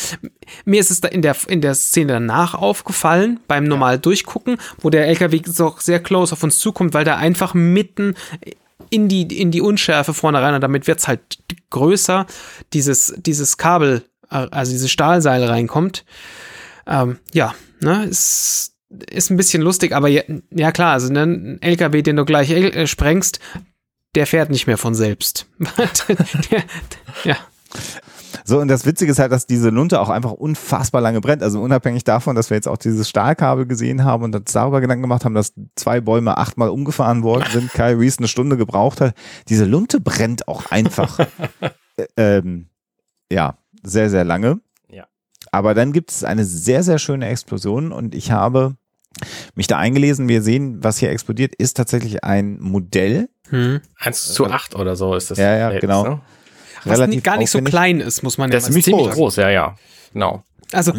Speaker 3: mir ist es da in der, in der Szene danach aufgefallen, beim normal Durchgucken, wo der LKW so sehr close auf uns zukommt, weil der einfach mitten in die, in die Unschärfe vorne rein und damit wird's halt größer, dieses, dieses Kabel, äh, also dieses Stahlseil reinkommt. Ähm, ja, ne, ist, ist ein bisschen lustig, aber ja, ja klar, also ne, ein LKW, den du gleich äh, sprengst, der fährt nicht mehr von selbst. der, ja.
Speaker 4: So, und das Witzige ist halt, dass diese Lunte auch einfach unfassbar lange brennt. Also unabhängig davon, dass wir jetzt auch dieses Stahlkabel gesehen haben und uns darüber Gedanken gemacht haben, dass zwei Bäume achtmal umgefahren worden sind, Kyle Reese eine Stunde gebraucht hat. Diese Lunte brennt auch einfach. Äh, ähm, ja, sehr, sehr lange.
Speaker 2: Ja.
Speaker 4: Aber dann gibt es eine sehr, sehr schöne Explosion und ich habe mich da eingelesen. Wir sehen, was hier explodiert, ist tatsächlich ein Modell.
Speaker 3: Hm.
Speaker 2: 1 zu 8 oder so ist das.
Speaker 4: Ja, ja, genau.
Speaker 2: Ne?
Speaker 3: Was
Speaker 4: Relativ
Speaker 3: gar nicht so klein ist, muss man ja
Speaker 2: Das
Speaker 3: mal
Speaker 2: ist ziemlich
Speaker 3: sagen.
Speaker 2: groß, ja, ja. Genau.
Speaker 3: Also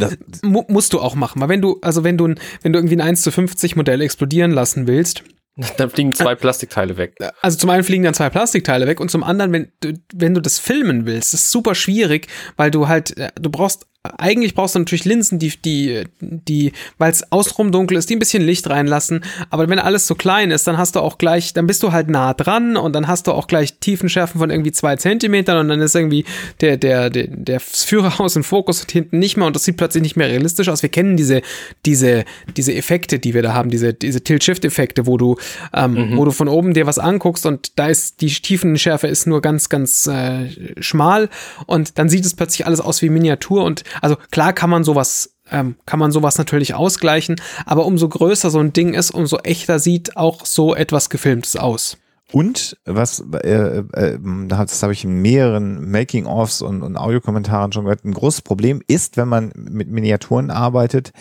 Speaker 3: mu musst du auch machen, weil wenn du, also wenn du, wenn du irgendwie ein 1 zu 50 Modell explodieren lassen willst,
Speaker 2: Da fliegen zwei Plastikteile weg.
Speaker 3: also zum einen fliegen dann zwei Plastikteile weg und zum anderen, wenn du, wenn du das filmen willst, ist super schwierig, weil du halt, äh, du brauchst, eigentlich brauchst du natürlich Linsen, die, die, die, weil es außenrum dunkel ist, die ein bisschen Licht reinlassen. Aber wenn alles so klein ist, dann hast du auch gleich, dann bist du halt nah dran und dann hast du auch gleich Tiefenschärfen von irgendwie zwei Zentimetern und dann ist irgendwie der, der, der, der Führerhaus im Fokus und hinten nicht mehr und das sieht plötzlich nicht mehr realistisch aus. Wir kennen diese, diese, diese Effekte, die wir da haben, diese, diese Tilt-Shift-Effekte, wo du, ähm, wo du von oben dir was anguckst und da ist die Tiefenschärfe ist nur ganz, ganz äh, schmal und dann sieht es plötzlich alles aus wie Miniatur und also klar kann man sowas ähm, kann man sowas natürlich ausgleichen, aber umso größer so ein Ding ist, umso echter sieht auch so etwas Gefilmtes aus.
Speaker 4: Und was, äh, äh, das habe ich in mehreren Making-ofs und, und Audiokommentaren schon gehört, ein großes Problem ist, wenn man mit Miniaturen arbeitet,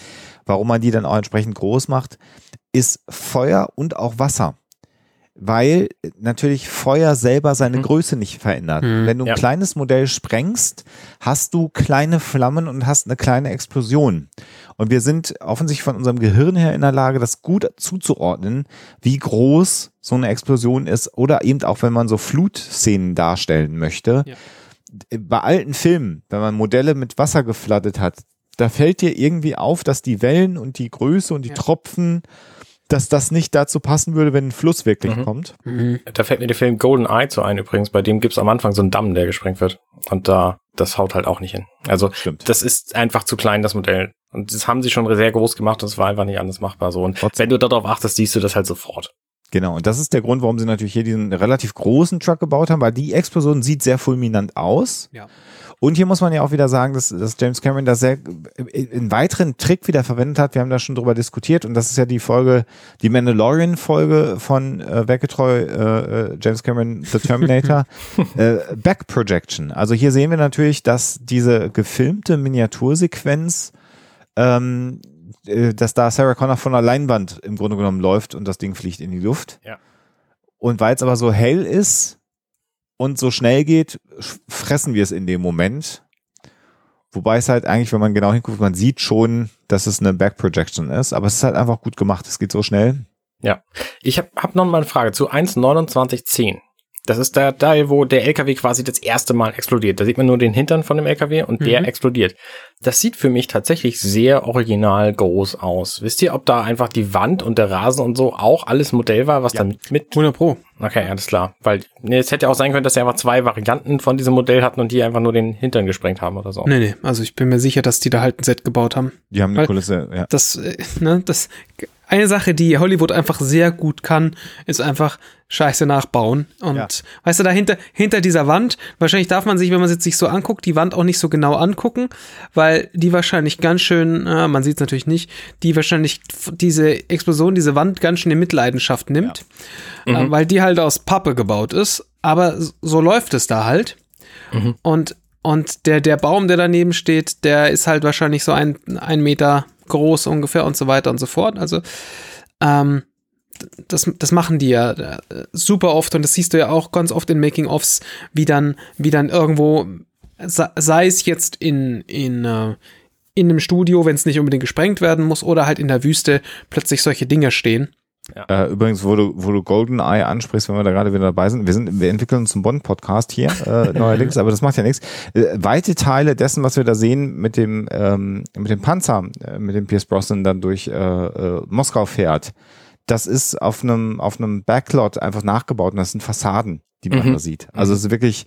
Speaker 4: warum man die dann auch entsprechend groß macht, ist Feuer und auch Wasser. Weil natürlich Feuer selber seine Größe nicht verändert. Wenn du ein
Speaker 2: Ja.
Speaker 4: kleines Modell sprengst, hast du kleine Flammen und hast eine kleine Explosion. Und wir sind offensichtlich von unserem Gehirn her in der Lage, das gut zuzuordnen, wie groß so eine Explosion ist oder eben auch, wenn man so Flutszenen darstellen möchte.
Speaker 3: Ja.
Speaker 4: Bei alten Filmen, wenn man Modelle mit Wasser geflattet hat, da fällt dir irgendwie auf, dass die Wellen und die Größe und die
Speaker 3: Ja.
Speaker 4: Tropfen, dass das nicht dazu passen würde, wenn ein Fluss wirklich
Speaker 2: Mhm.
Speaker 4: kommt.
Speaker 2: Da fällt mir der Film Golden Eye zu ein übrigens. Bei dem gibt's am Anfang so einen Damm, der gesprengt wird. Und da, das haut halt auch nicht hin. Also,
Speaker 4: Stimmt.
Speaker 2: das ist einfach zu klein, das Modell. Und das haben sie schon sehr groß gemacht und es war einfach nicht anders machbar so. Und
Speaker 4: Trotzdem.
Speaker 2: wenn du darauf achtest, siehst du das halt sofort.
Speaker 4: Genau, und das ist der Grund, warum sie natürlich hier diesen relativ großen Truck gebaut haben, weil die Explosion sieht sehr fulminant aus.
Speaker 3: Ja.
Speaker 4: Und hier muss man ja auch wieder sagen, dass, dass James Cameron da sehr einen weiteren Trick wieder verwendet hat. Wir haben da schon drüber diskutiert und das ist ja die Folge, die Mandalorian-Folge von äh, Werketreu äh, James Cameron The Terminator. äh, Back Projection. Also hier sehen wir natürlich, dass diese gefilmte Miniatursequenz ähm, äh, dass da Sarah Connor von der Leinwand im Grunde genommen läuft und das Ding fliegt in die Luft.
Speaker 2: Ja.
Speaker 4: Und weil es aber so hell ist und so schnell geht, fressen wir es in dem Moment. Wobei es halt eigentlich, wenn man genau hinguckt, man sieht schon, dass es eine Back-Projection ist, aber es ist halt einfach gut gemacht. Es geht so schnell.
Speaker 2: Ich habe hab noch mal eine Frage zu 1.29.10. Das ist der Teil, wo der LKW quasi das erste Mal explodiert. Da sieht man nur den Hintern von dem LKW und der
Speaker 3: Mhm.
Speaker 2: explodiert. Das sieht für mich tatsächlich sehr original groß aus. Wisst ihr, ob da einfach die Wand und der Rasen und so auch alles Modell war, was dann mit
Speaker 3: 100 Pro.
Speaker 2: Okay, alles klar. Weil nee, es hätte ja auch sein können, dass sie einfach zwei Varianten von diesem Modell hatten und die einfach nur den Hintern gesprengt haben oder so.
Speaker 3: Nee, nee, also ich bin mir sicher, dass die da halt ein Set gebaut haben.
Speaker 4: Die haben eine
Speaker 3: Weil-
Speaker 4: Kulisse, ja.
Speaker 3: Das, äh, ne, das, eine Sache, die Hollywood einfach sehr gut kann, ist einfach Scheiße nachbauen. Und
Speaker 4: Ja.
Speaker 3: weißt du, dahinter, hinter dieser Wand, wahrscheinlich darf man sich, wenn man es jetzt sich so anguckt, die Wand auch nicht so genau angucken, weil die wahrscheinlich ganz schön, äh, man sieht es natürlich nicht, die wahrscheinlich diese Explosion, diese Wand ganz schön in Mitleidenschaft nimmt, äh, weil die halt aus Pappe gebaut ist. Aber so läuft es da halt. Und, und der, der Baum, der daneben steht, der ist halt wahrscheinlich so ein, ein Meter groß ungefähr und so weiter und so fort. Also, ähm, das, das machen die ja äh, super oft und das siehst du ja auch ganz oft in Making-ofs, wie dann, wie dann irgendwo, sei, sei es jetzt in, in, äh, in einem Studio, wenn es nicht unbedingt gesprengt werden muss, oder halt in der Wüste plötzlich solche Dinge stehen.
Speaker 4: Äh, übrigens, wo du, wo du GoldenEye ansprichst, wenn wir da gerade wieder dabei sind, wir sind, wir entwickeln uns einen Bond-Podcast hier, äh, neuerdings, aber das macht ja nichts. Äh, weite Teile dessen, was wir da sehen mit dem, ähm, mit dem Panzer, äh, mit dem Pierce Brosnan dann durch äh, äh, Moskau fährt, das ist auf einem, auf einem Backlot einfach nachgebaut und das sind Fassaden, die man
Speaker 2: Mhm.
Speaker 4: da sieht. Also es ist wirklich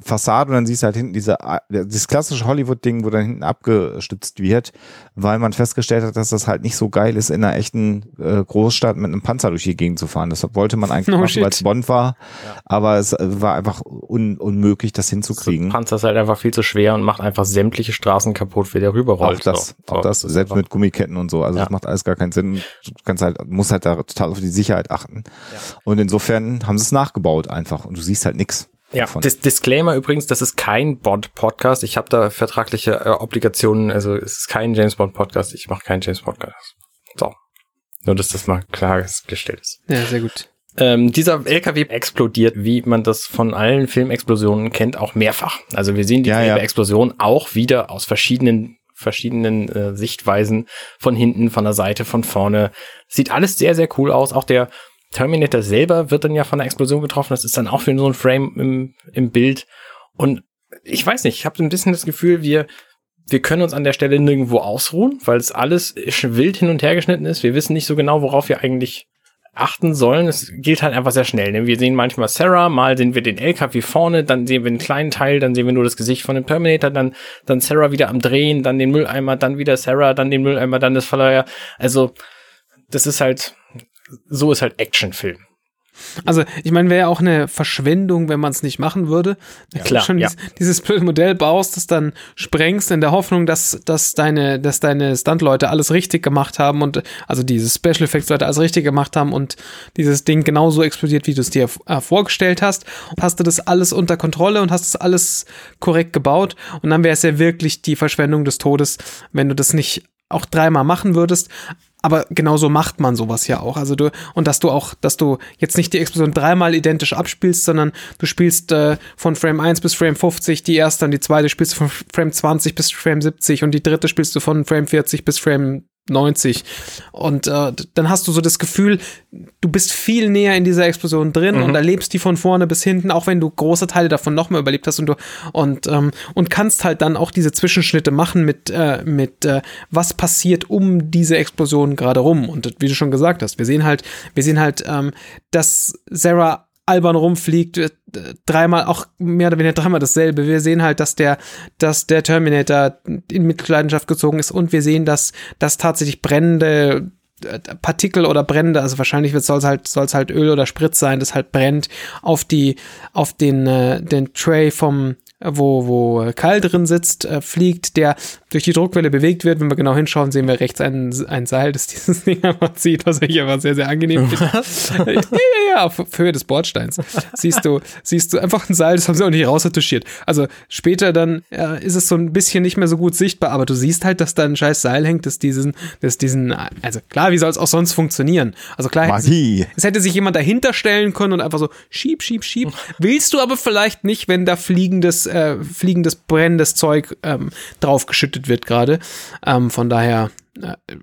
Speaker 4: Fassade und dann siehst du halt hinten diese, dieses klassische Hollywood-Ding, wo dann hinten abgestützt wird, weil man festgestellt hat, dass das halt nicht so geil ist, in einer echten äh, Großstadt mit einem Panzer durch die Gegend zu fahren. Deshalb wollte man eigentlich
Speaker 3: No
Speaker 4: machen, weil es Bond war, aber es äh, war einfach un unmöglich, das
Speaker 2: Der
Speaker 4: hinzukriegen.
Speaker 2: Panzer ist halt einfach viel zu schwer und macht einfach sämtliche Straßen kaputt, wie der
Speaker 4: Auch
Speaker 2: rüberrollt.
Speaker 4: das,
Speaker 2: So.
Speaker 4: auch das,
Speaker 2: So,
Speaker 4: selbst mit Gummiketten und so. Also
Speaker 2: Ja.
Speaker 4: das macht alles gar keinen Sinn. Du kannst halt, musst halt da total auf die Sicherheit achten. Und insofern haben sie es nachgebaut einfach und du siehst halt nichts.
Speaker 2: Ja. Dis Disclaimer übrigens, das ist kein Bond-Podcast. Ich habe da vertragliche äh, Obligationen, also es ist kein James Bond-Podcast. Ich mache keinen James Bond-Podcast. So. Nur, dass das mal klargestellt ist.
Speaker 3: Ja, sehr gut.
Speaker 2: Ähm, dieser LKW explodiert, wie man das von allen Filmexplosionen kennt, auch mehrfach. Also wir sehen die
Speaker 4: Ja, ja.
Speaker 2: Explosion auch wieder aus verschiedenen verschiedenen äh, Sichtweisen von hinten, von der Seite, von vorne. Sieht alles sehr, sehr cool aus. Auch der Terminator selber wird dann ja von der Explosion getroffen. Das ist dann auch für so ein Frame im, im Bild. Und ich weiß nicht, ich habe ein bisschen das Gefühl, wir, wir können uns an der Stelle nirgendwo ausruhen, weil es alles wild hin und her geschnitten ist. Wir wissen nicht so genau, worauf wir eigentlich achten sollen. Es geht halt einfach sehr schnell. Ne? Wir sehen manchmal Sarah, mal sehen wir den LKW vorne, dann sehen wir einen kleinen Teil, dann sehen wir nur das Gesicht von dem Terminator, dann, dann Sarah wieder am Drehen, dann den Mülleimer, dann wieder Sarah, dann den Mülleimer, dann das Verleiher. Also, das ist halt, so ist halt Actionfilm.
Speaker 3: Also, ich meine, wäre ja auch eine Verschwendung, wenn man es nicht machen würde. Ja,
Speaker 2: klar,
Speaker 3: schon
Speaker 2: ja.
Speaker 3: dieses, dieses blöde Modell baust, das dann sprengst in der Hoffnung, dass, dass deine, dass deine Stunt-Leute alles richtig gemacht haben und also diese Special Effects Leute alles richtig gemacht haben und dieses Ding genauso explodiert, wie du es dir äh, vorgestellt hast. Hast du das alles unter Kontrolle und hast es alles korrekt gebaut und dann wäre es ja wirklich die Verschwendung des Todes, wenn du das nicht auch dreimal machen würdest. Aber genauso macht man sowas ja auch. Also du, und dass du auch, dass du jetzt nicht die Explosion dreimal identisch abspielst, sondern du spielst äh, von Frame 1 bis Frame 50 die erste und die zweite spielst du von Frame 20 bis Frame 70 und die dritte spielst du von Frame 40 bis Frame 90. Und äh, dann hast du so das Gefühl, du bist viel näher in dieser Explosion drin und erlebst die von vorne bis hinten, auch wenn du große Teile davon nochmal überlebt hast und du und, ähm, und kannst halt dann auch diese Zwischenschnitte machen mit, äh, mit äh, was passiert um diese Explosion gerade rum. Und wie du schon gesagt hast, wir sehen halt, wir sehen halt, ähm, dass Sarah albern rumfliegt, äh, dreimal auch mehr oder weniger dreimal dasselbe. Wir sehen halt, dass der, dass der Terminator in Mitleidenschaft gezogen ist und wir sehen, dass, dass tatsächlich brennende äh, Partikel oder brennende, also wahrscheinlich soll es halt, soll's halt Öl oder Sprit sein, das halt brennt auf die, auf den, äh, den Tray vom, wo, wo Kyle drin sitzt, äh, fliegt, der durch die Druckwelle bewegt wird. Wenn wir genau hinschauen, sehen wir rechts ein, ein Seil, das dieses Ding einfach zieht, was ich aber sehr, sehr angenehm finde. ja, ja, ja, auf Höhe des Bordsteins. Siehst du, siehst du einfach ein Seil, das haben sie auch nicht rausretuschiert. Also später dann äh, ist es so ein bisschen nicht mehr so gut sichtbar, aber du siehst halt, dass da ein scheiß Seil hängt, das diesen, das diesen, also klar, wie soll es auch sonst funktionieren? Also klar,
Speaker 4: Magie.
Speaker 3: es hätte sich jemand dahinter stellen können und einfach so schieb, schieb, schieb. Willst du aber vielleicht nicht, wenn da fliegendes, äh, fliegendes, brennendes Zeug ähm, draufgeschüttet wird gerade. Ähm,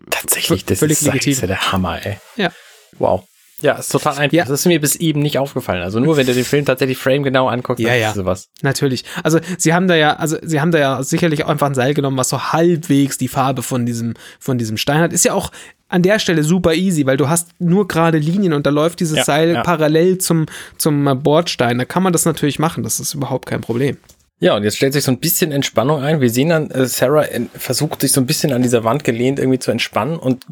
Speaker 2: Tatsächlich, das
Speaker 3: völlig
Speaker 2: ist, das
Speaker 3: legitim.
Speaker 2: ist ja der Hammer, ey.
Speaker 3: Ja.
Speaker 2: Wow. Ja, ist total einfach.
Speaker 3: Ja.
Speaker 2: Das ist mir bis eben nicht aufgefallen. Also nur wenn du den Film tatsächlich Frame genau anguckst,
Speaker 3: Ja,
Speaker 2: dann
Speaker 3: ja.
Speaker 2: ist sowas.
Speaker 3: Natürlich. Also sie haben da ja, also sie haben da ja sicherlich auch einfach ein Seil genommen, was so halbwegs die Farbe von diesem, von diesem Stein hat. Ist ja auch an der Stelle super easy, weil du hast nur gerade Linien und da läuft dieses
Speaker 2: Ja,
Speaker 3: Seil
Speaker 2: ja.
Speaker 3: parallel zum, zum äh, Bordstein. Da kann man das natürlich machen. Das ist überhaupt kein Problem.
Speaker 2: Ja, und jetzt stellt sich so ein bisschen Entspannung ein. Wir sehen dann, äh, Sarah versucht sich so ein bisschen an dieser Wand gelehnt irgendwie zu entspannen und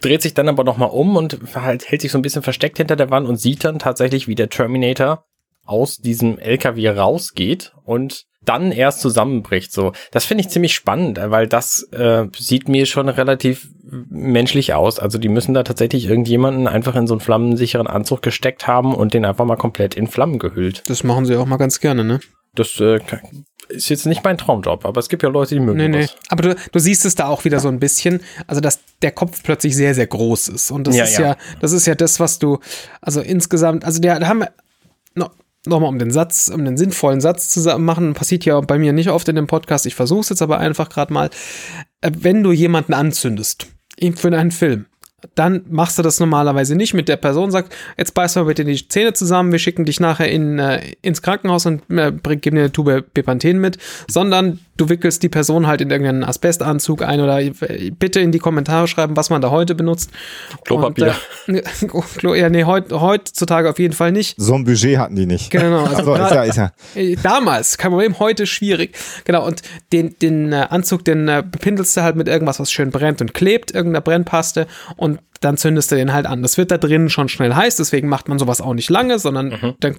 Speaker 2: dreht sich dann aber nochmal um und halt hält sich so ein bisschen versteckt hinter der Wand und sieht dann tatsächlich, wie der Terminator aus diesem LKW rausgeht und dann erst zusammenbricht. So, das finde ich ziemlich spannend, weil das äh, sieht mir schon relativ menschlich aus. Also die müssen da tatsächlich irgendjemanden einfach in so einen flammensicheren Anzug gesteckt haben und den einfach mal komplett in Flammen gehüllt.
Speaker 3: Das machen sie auch mal ganz gerne, ne?
Speaker 2: Das äh, ist jetzt nicht mein Traumjob, aber es gibt ja Leute, die mögen
Speaker 3: Nee, nee.
Speaker 2: das.
Speaker 3: Aber du, du siehst es da auch wieder so ein bisschen, also dass der Kopf plötzlich sehr, sehr groß ist. Und das
Speaker 2: Ja,
Speaker 3: ist
Speaker 2: ja.
Speaker 3: ja. das ist ja das, was du, also insgesamt, also der, da haben wir noch, noch mal um den Satz, um den sinnvollen Satz zu machen, passiert ja bei mir nicht oft in dem Podcast. Ich versuche es jetzt aber einfach gerade mal. Äh, Wenn du jemanden anzündest, eben für einen Film, dann machst du das normalerweise nicht mit der Person, sagt, jetzt beiß mal bitte die Zähne zusammen, wir schicken dich nachher in, äh, ins Krankenhaus und äh, bring, gib dir eine Tube Bepanthen mit, sondern du wickelst die Person halt in irgendeinen Asbestanzug ein oder äh, bitte in die Kommentare schreiben, was man da heute benutzt.
Speaker 2: Klopapier.
Speaker 3: Und, äh, ja, nee, heut, heutzutage auf jeden Fall nicht.
Speaker 4: So ein Budget hatten die nicht.
Speaker 3: Genau, also
Speaker 4: Also, ist ja, ist ja.
Speaker 3: Äh, Damals, kein Problem, heute schwierig. Genau, und den, den äh, Anzug, den äh, bepindelst du halt mit irgendwas, was schön brennt und klebt, irgendeiner Brennpaste und on dann zündest du den halt an. Das wird da drinnen schon schnell heiß, deswegen macht man sowas auch nicht lange, sondern der,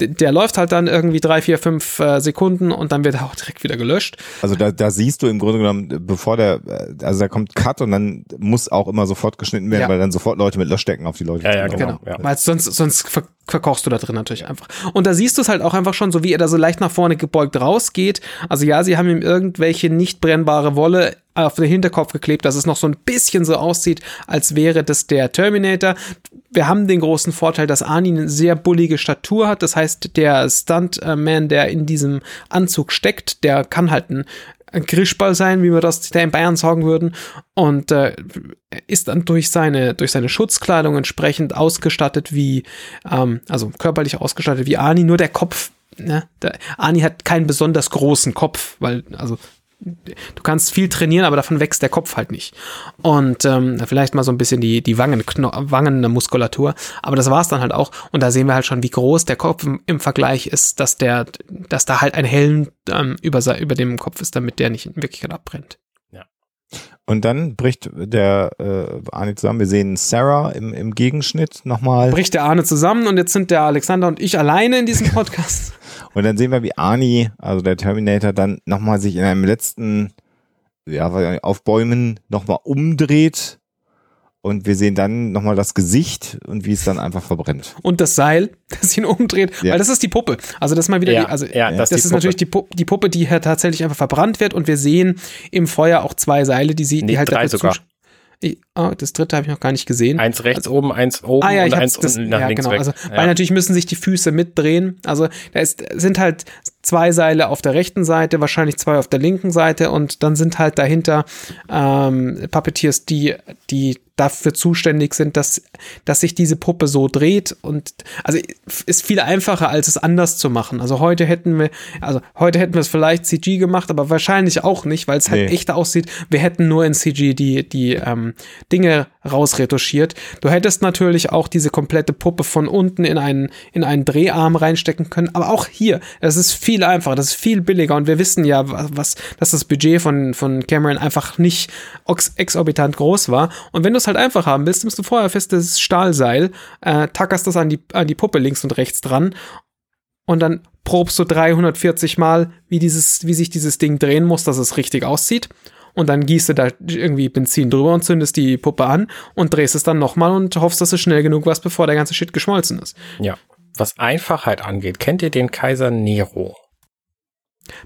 Speaker 3: der läuft halt dann irgendwie drei, vier, fünf äh, Sekunden und dann wird er auch direkt wieder gelöscht.
Speaker 4: Also da, da siehst du im Grunde genommen, bevor der, äh, also da kommt Cut und dann muss auch immer sofort geschnitten werden,
Speaker 3: Ja.
Speaker 4: weil dann sofort Leute mit Löschdecken auf die Leute
Speaker 2: Ja, ja. Genau,
Speaker 3: Genau,
Speaker 2: ja.
Speaker 3: weil sonst, sonst ver verkochst du da drin natürlich einfach. Und da siehst du es halt auch einfach schon, so wie er da so leicht nach vorne gebeugt rausgeht. Also ja, sie haben ihm irgendwelche nicht brennbare Wolle auf den Hinterkopf geklebt, dass es noch so ein bisschen so aussieht, als wäre das der Terminator. Wir haben den großen Vorteil, dass Arnie eine sehr bullige Statur hat. Das heißt, der Stuntman, der in diesem Anzug steckt, der kann halt ein Grischball sein, wie wir das da in Bayern sagen würden, und äh, ist dann durch seine, durch seine Schutzkleidung entsprechend ausgestattet wie, ähm, also körperlich ausgestattet wie Ani, nur der Kopf, ne? Der, Ani hat keinen besonders großen Kopf, weil, also du kannst viel trainieren, aber davon wächst der Kopf halt nicht. Und ähm, vielleicht mal so ein bisschen die, die Wangen, Wangenmuskulatur, aber das war's dann halt auch. Und da sehen wir halt schon, wie groß der Kopf im, im Vergleich ist, dass der, dass da halt ein Helm ähm, über, über dem Kopf ist, damit der nicht in Wirklichkeit abbrennt.
Speaker 4: Und dann bricht der äh, Arnie zusammen. Wir sehen Sarah im, im Gegenschnitt nochmal.
Speaker 3: Bricht der Arne zusammen und jetzt sind der Alexander und ich alleine in diesem Podcast.
Speaker 4: Und dann sehen wir, wie Arnie, also der Terminator, dann nochmal sich in einem letzten, ja, auf Bäumen nochmal umdreht. Und wir sehen dann nochmal das Gesicht und wie es dann einfach verbrennt.
Speaker 3: und das Seil, das ihn umdreht,
Speaker 4: Ja.
Speaker 3: weil das ist die Puppe. Also das ist mal wieder
Speaker 2: Ja,
Speaker 3: die, also
Speaker 2: ja,
Speaker 3: das,
Speaker 2: das ist die
Speaker 3: ist
Speaker 2: Puppe.
Speaker 3: natürlich die Puppe, die Puppe, die hier tatsächlich einfach verbrannt wird und wir sehen im Feuer auch zwei Seile, die sie,
Speaker 2: Nee,
Speaker 3: die halt
Speaker 2: drei sogar.
Speaker 3: Ich, oh, das dritte habe ich noch gar nicht gesehen.
Speaker 2: Eins rechts oben, eins oben
Speaker 3: Ah ja,
Speaker 2: und eins
Speaker 3: das,
Speaker 2: unten nach
Speaker 3: ja,
Speaker 2: links
Speaker 3: genau.
Speaker 2: weg.
Speaker 3: Also,
Speaker 2: ja.
Speaker 3: weil natürlich müssen sich die Füße mitdrehen. Also da ist, sind halt zwei Seile auf der rechten Seite, wahrscheinlich zwei auf der linken Seite und dann sind halt dahinter ähm, Puppeteers, die, die dafür zuständig sind, dass, dass sich diese Puppe so dreht und also ist viel einfacher, als es anders zu machen. Also heute hätten wir, also heute hätten wir es vielleicht CG gemacht, aber wahrscheinlich auch nicht, weil es halt
Speaker 4: Nee.
Speaker 3: echt aussieht. Wir hätten nur in CG die, die ähm, Dinge rausretuschiert. Du hättest natürlich auch diese komplette Puppe von unten in einen, in einen Dreharm reinstecken können, aber auch hier, das ist viel einfacher, das ist viel billiger und wir wissen ja, was, dass das Budget von, von Cameron einfach nicht exorbitant groß war. Und wenn du es halt einfach haben willst, nimmst du vorher festes Stahlseil, äh, tackerst das an die, an die Puppe links und rechts dran und dann probst du 340 Mal, wie dieses, wie sich dieses Ding drehen muss, dass es richtig aussieht. Und dann gießt du da irgendwie Benzin drüber und zündest die Puppe an und drehst es dann nochmal und hoffst, dass es schnell genug was, bevor der ganze Shit geschmolzen ist.
Speaker 2: ja. Was Einfachheit angeht, kennt ihr den Kaiser Nero?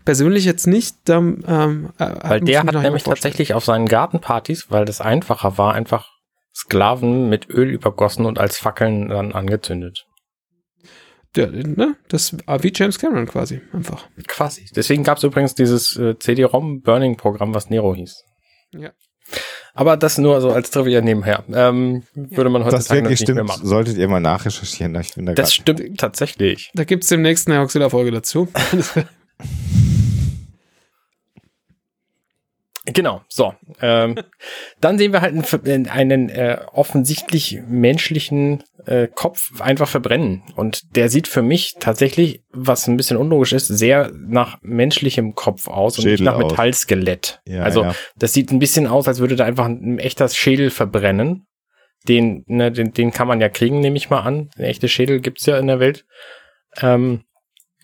Speaker 3: Persönlich jetzt nicht, ähm, äh,
Speaker 2: Weil der hat nämlich
Speaker 3: vorstellen.
Speaker 2: tatsächlich auf seinen Gartenpartys, weil das einfacher war, einfach Sklaven mit Öl übergossen und als Fackeln dann angezündet.
Speaker 3: Ja, ne? Das war wie James Cameron quasi, einfach.
Speaker 2: Quasi. Deswegen gab es übrigens dieses äh, CD-ROM-Burning-Programm, was Nero hieß.
Speaker 3: Ja.
Speaker 2: Aber das nur so als Trivia nebenher. Ähm, würde man
Speaker 4: Das
Speaker 2: heutzutage
Speaker 4: wirklich
Speaker 2: nicht mehr
Speaker 4: stimmt,
Speaker 2: machen.
Speaker 4: solltet ihr mal nachrecherchieren. Ich bin da
Speaker 2: Das stimmt tatsächlich.
Speaker 3: Da gibt's demnächst eine Auxilla-Folge dazu.
Speaker 2: Genau, so. Ähm, dann sehen wir halt einen, einen äh, offensichtlich menschlichen äh, Kopf einfach verbrennen. Und der sieht für mich tatsächlich, was ein bisschen unlogisch ist, sehr nach menschlichem Kopf aus und nicht nach
Speaker 4: aus.
Speaker 2: Metallskelett.
Speaker 4: Ja,
Speaker 2: also
Speaker 4: ja.
Speaker 2: das sieht ein bisschen aus, als würde da einfach ein, ein echter Schädel verbrennen. Den, ne, den, den kann man ja kriegen, nehme ich mal an. Ein echter Schädel gibt's ja in der Welt. Ähm,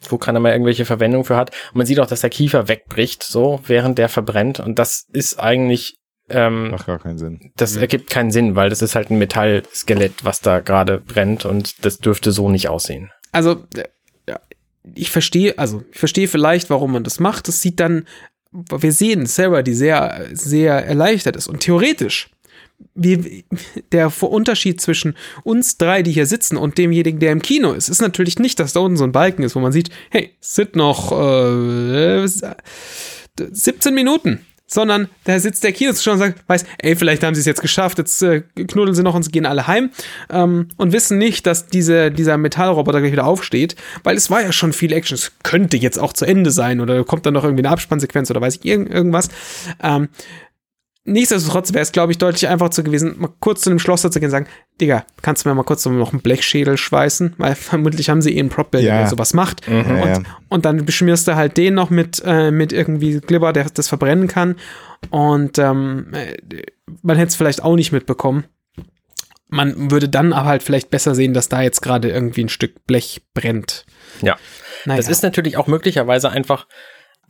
Speaker 2: wo keiner mal irgendwelche Verwendung für hat. Und man sieht auch, dass der Kiefer wegbricht, so, während der verbrennt. Und das ist eigentlich, ähm,
Speaker 4: Macht gar keinen Sinn.
Speaker 2: das ergibt keinen Sinn, weil das ist halt ein Metallskelett, was da gerade brennt und das dürfte so nicht aussehen.
Speaker 3: Also, äh, ja, ich verstehe, also ich verstehe vielleicht, warum man das macht. Das sieht dann, wir sehen Sarah, die sehr, sehr erleichtert ist. Und theoretisch, wie, der Unterschied zwischen uns drei, die hier sitzen, und demjenigen, der im Kino ist, ist natürlich nicht, dass da unten so ein Balken ist, wo man sieht, hey, sind noch äh, 17 Minuten. Sondern da sitzt der Kinozuschauer und sagt, weiß, ey, vielleicht haben sie es jetzt geschafft, jetzt äh, knuddeln sie noch und sie gehen alle heim ähm, und wissen nicht, dass diese, dieser Metallroboter gleich wieder aufsteht, weil es war ja schon viel Action. Es könnte jetzt auch zu Ende sein oder kommt dann noch irgendwie eine Abspannsequenz oder weiß ich irgend, irgendwas. Ähm, Nichtsdestotrotz wäre es, glaube ich, deutlich einfacher zu gewesen, mal kurz zu einem Schlosser zu gehen und sagen, Digga, kannst du mir mal kurz so noch einen Blechschädel schweißen? Weil vermutlich haben sie eh einen Prop-Builder,
Speaker 4: Ja.
Speaker 3: der sowas macht.
Speaker 4: Ja,
Speaker 3: und,
Speaker 4: ja.
Speaker 3: und dann beschmierst du halt den noch mit, äh, mit irgendwie Glibber, der das verbrennen kann. Und ähm, äh, man hätte es vielleicht auch nicht mitbekommen. Man würde dann aber halt vielleicht besser sehen, dass da jetzt gerade irgendwie ein Stück Blech brennt.
Speaker 2: Ja.
Speaker 3: Naja.
Speaker 2: Das ist natürlich auch möglicherweise einfach,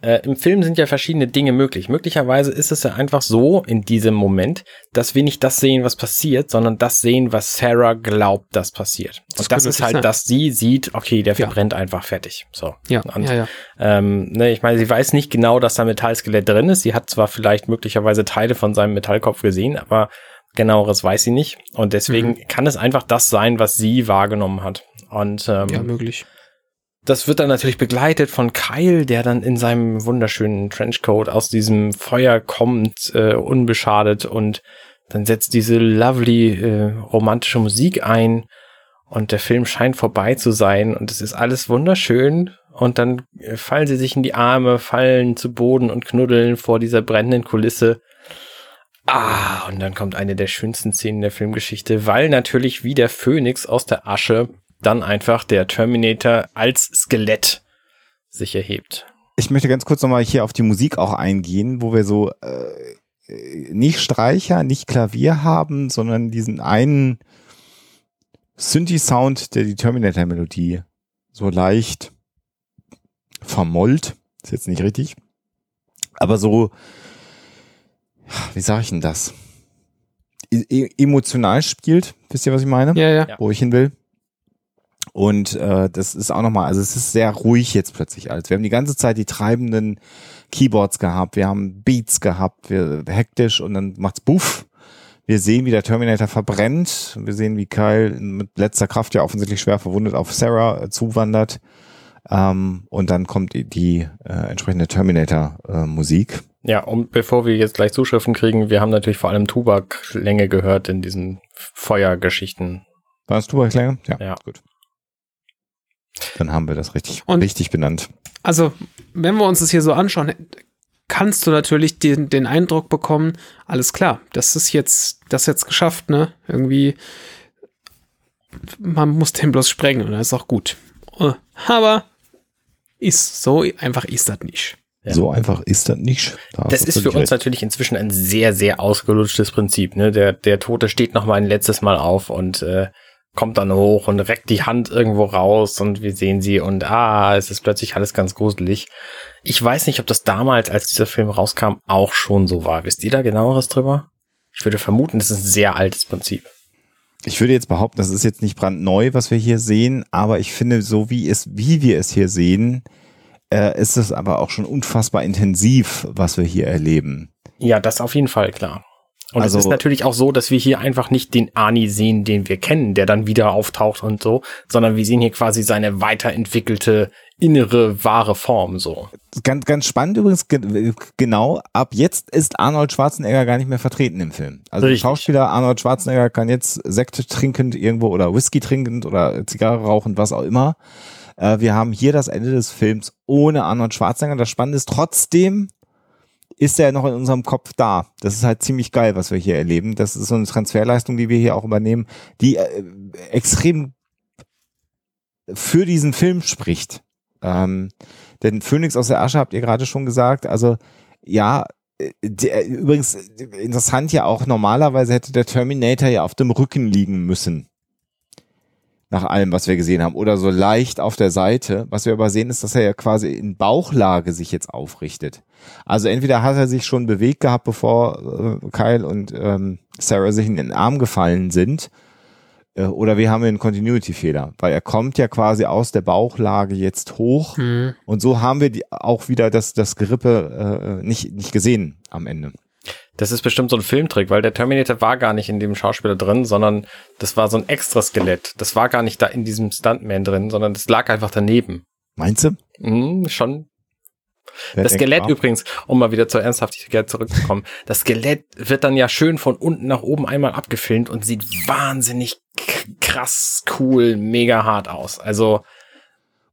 Speaker 2: äh, im Film sind ja verschiedene Dinge möglich. Möglicherweise ist es ja einfach so in diesem Moment, dass wir nicht das sehen, was passiert, sondern das sehen, was Sarah glaubt, dass passiert.
Speaker 3: Das
Speaker 2: Und das
Speaker 3: könnte
Speaker 2: ist halt,
Speaker 3: sein.
Speaker 2: dass sie sieht, okay, der
Speaker 3: Ja.
Speaker 2: verbrennt einfach fertig. So.
Speaker 3: ja,
Speaker 2: Und,
Speaker 3: ja, ja.
Speaker 2: Ähm, ne, ich meine, sie weiß nicht genau, dass da Metallskelett drin ist. Sie hat zwar vielleicht möglicherweise Teile von seinem Metallkopf gesehen, aber genaueres weiß sie nicht. Und deswegen
Speaker 3: Mhm.
Speaker 2: kann es einfach das sein, was sie wahrgenommen hat. Und ähm,
Speaker 3: ja, möglich.
Speaker 2: Das wird dann natürlich begleitet von Kyle, der dann in seinem wunderschönen Trenchcoat aus diesem Feuer kommt, äh, unbeschadet und dann setzt diese lovely äh, romantische Musik ein und der Film scheint vorbei zu sein und es ist alles wunderschön und dann äh, fallen sie sich in die Arme, fallen zu Boden und knuddeln vor dieser brennenden Kulisse. Ah, und dann kommt eine der schönsten Szenen der Filmgeschichte, weil natürlich wie der Phönix aus der Asche dann einfach der Terminator als Skelett sich erhebt.
Speaker 4: Ich möchte ganz kurz nochmal hier auf die Musik auch eingehen, wo wir so äh, nicht Streicher, nicht Klavier haben, sondern diesen einen Synthi-Sound, der die Terminator-Melodie so leicht vermollt. Ist jetzt nicht richtig. Aber so, wie sage ich denn das? E e- emotional spielt. Wisst ihr, was ich meine?
Speaker 3: Ja, ja.
Speaker 2: Ja.
Speaker 4: wo ich hin will. Und äh, das ist auch nochmal, also es ist sehr ruhig jetzt plötzlich alles. Wir haben die ganze Zeit die treibenden Keyboards gehabt, wir haben Beats gehabt, wir hektisch und dann macht's Buff. Wir sehen, wie der Terminator verbrennt. Wir sehen, wie Kyle mit letzter Kraft ja offensichtlich schwer verwundet auf Sarah äh, zuwandert. Ähm, und dann kommt die, die äh, entsprechende Terminator-Musik.
Speaker 2: Ja, und bevor wir jetzt gleich Zuschriften kriegen, wir haben natürlich vor allem Tubak-Länge gehört in diesen Feuergeschichten.
Speaker 4: War das Tuba Klänge? Ja,
Speaker 2: Ja.
Speaker 4: gut. Dann haben wir das richtig,
Speaker 3: Und-
Speaker 4: richtig benannt.
Speaker 3: Also, wenn wir uns das hier so anschauen, kannst du natürlich den, den Eindruck bekommen, alles klar, das ist jetzt, das ist jetzt geschafft, ne? Irgendwie, man muss den bloß sprengen und das ist auch gut. Aber ist so einfach ist das nicht.
Speaker 2: Ja.
Speaker 4: So einfach ist das nicht. Da
Speaker 2: Das ist für uns
Speaker 4: recht.
Speaker 2: natürlich inzwischen ein sehr, sehr ausgelutschtes Prinzip. Ne? Der, der Tote steht noch mal ein letztes Mal auf und äh, kommt dann hoch und reckt die Hand irgendwo raus und wir sehen sie und ah, es ist plötzlich alles ganz gruselig. Ich weiß nicht, ob das damals, als dieser Film rauskam, auch schon so war. Wisst ihr da genaueres drüber? Ich würde vermuten, das ist ein sehr altes Prinzip.
Speaker 4: Ich würde jetzt behaupten, das ist jetzt nicht brandneu, was wir hier sehen, aber ich finde, so wie es, wie wir es hier sehen, äh, ist es aber auch schon unfassbar intensiv, was wir hier erleben.
Speaker 2: Ja, das auf jeden Fall, klar. Und
Speaker 4: Also-
Speaker 2: es ist natürlich auch so, dass wir hier einfach nicht den Ani sehen, den wir kennen, der dann wieder auftaucht und so, sondern wir sehen hier quasi seine weiterentwickelte innere, wahre Form so.
Speaker 4: Ganz, ganz spannend übrigens, ge genau, ab jetzt ist Arnold Schwarzenegger gar nicht mehr vertreten im Film. Also der
Speaker 2: Richtig.
Speaker 4: Schauspieler Arnold Schwarzenegger kann jetzt Sekt trinkend irgendwo oder Whisky trinkend oder Zigarre rauchend, was auch immer. Äh, wir haben hier das Ende des Films ohne Arnold Schwarzenegger. Das Spannende ist trotzdem, ist er noch in unserem Kopf da. Das ist halt ziemlich geil, was wir hier erleben. Das ist so eine Transferleistung, die wir hier auch übernehmen, die äh, extrem für diesen Film spricht. Ähm, denn Phoenix aus der Asche habt ihr gerade schon gesagt. Also ja, äh, der, übrigens äh, interessant ja auch, normalerweise hätte der Terminator ja auf dem Rücken liegen müssen. Nach allem, was wir gesehen haben. Oder so leicht auf der Seite. Was wir aber sehen, ist, dass er ja quasi in Bauchlage sich jetzt aufrichtet. Also entweder hat er sich schon bewegt gehabt, bevor äh, Kyle und ähm, Sarah sich in den Arm gefallen sind. Äh, oder wir haben einen Continuity-Fehler. Weil er kommt ja quasi aus der Bauchlage jetzt hoch.
Speaker 3: Hm.
Speaker 4: Und so haben wir die, auch wieder das, das Gerippe äh, nicht, nicht gesehen am Ende.
Speaker 2: Das ist bestimmt so ein Filmtrick, weil der Terminator war gar nicht in dem Schauspieler drin, sondern das war so ein extra Skelett. Das war gar nicht da in diesem Stuntman drin, sondern das lag einfach daneben.
Speaker 4: Meinst du?
Speaker 2: Mhm, schon.
Speaker 4: Wer
Speaker 2: Das Skelett
Speaker 4: ah,
Speaker 2: übrigens, um mal wieder zur Ernsthaftigkeit zurückzukommen, das Skelett wird dann ja schön von unten nach oben einmal abgefilmt und sieht wahnsinnig krass, cool, mega hart aus. Also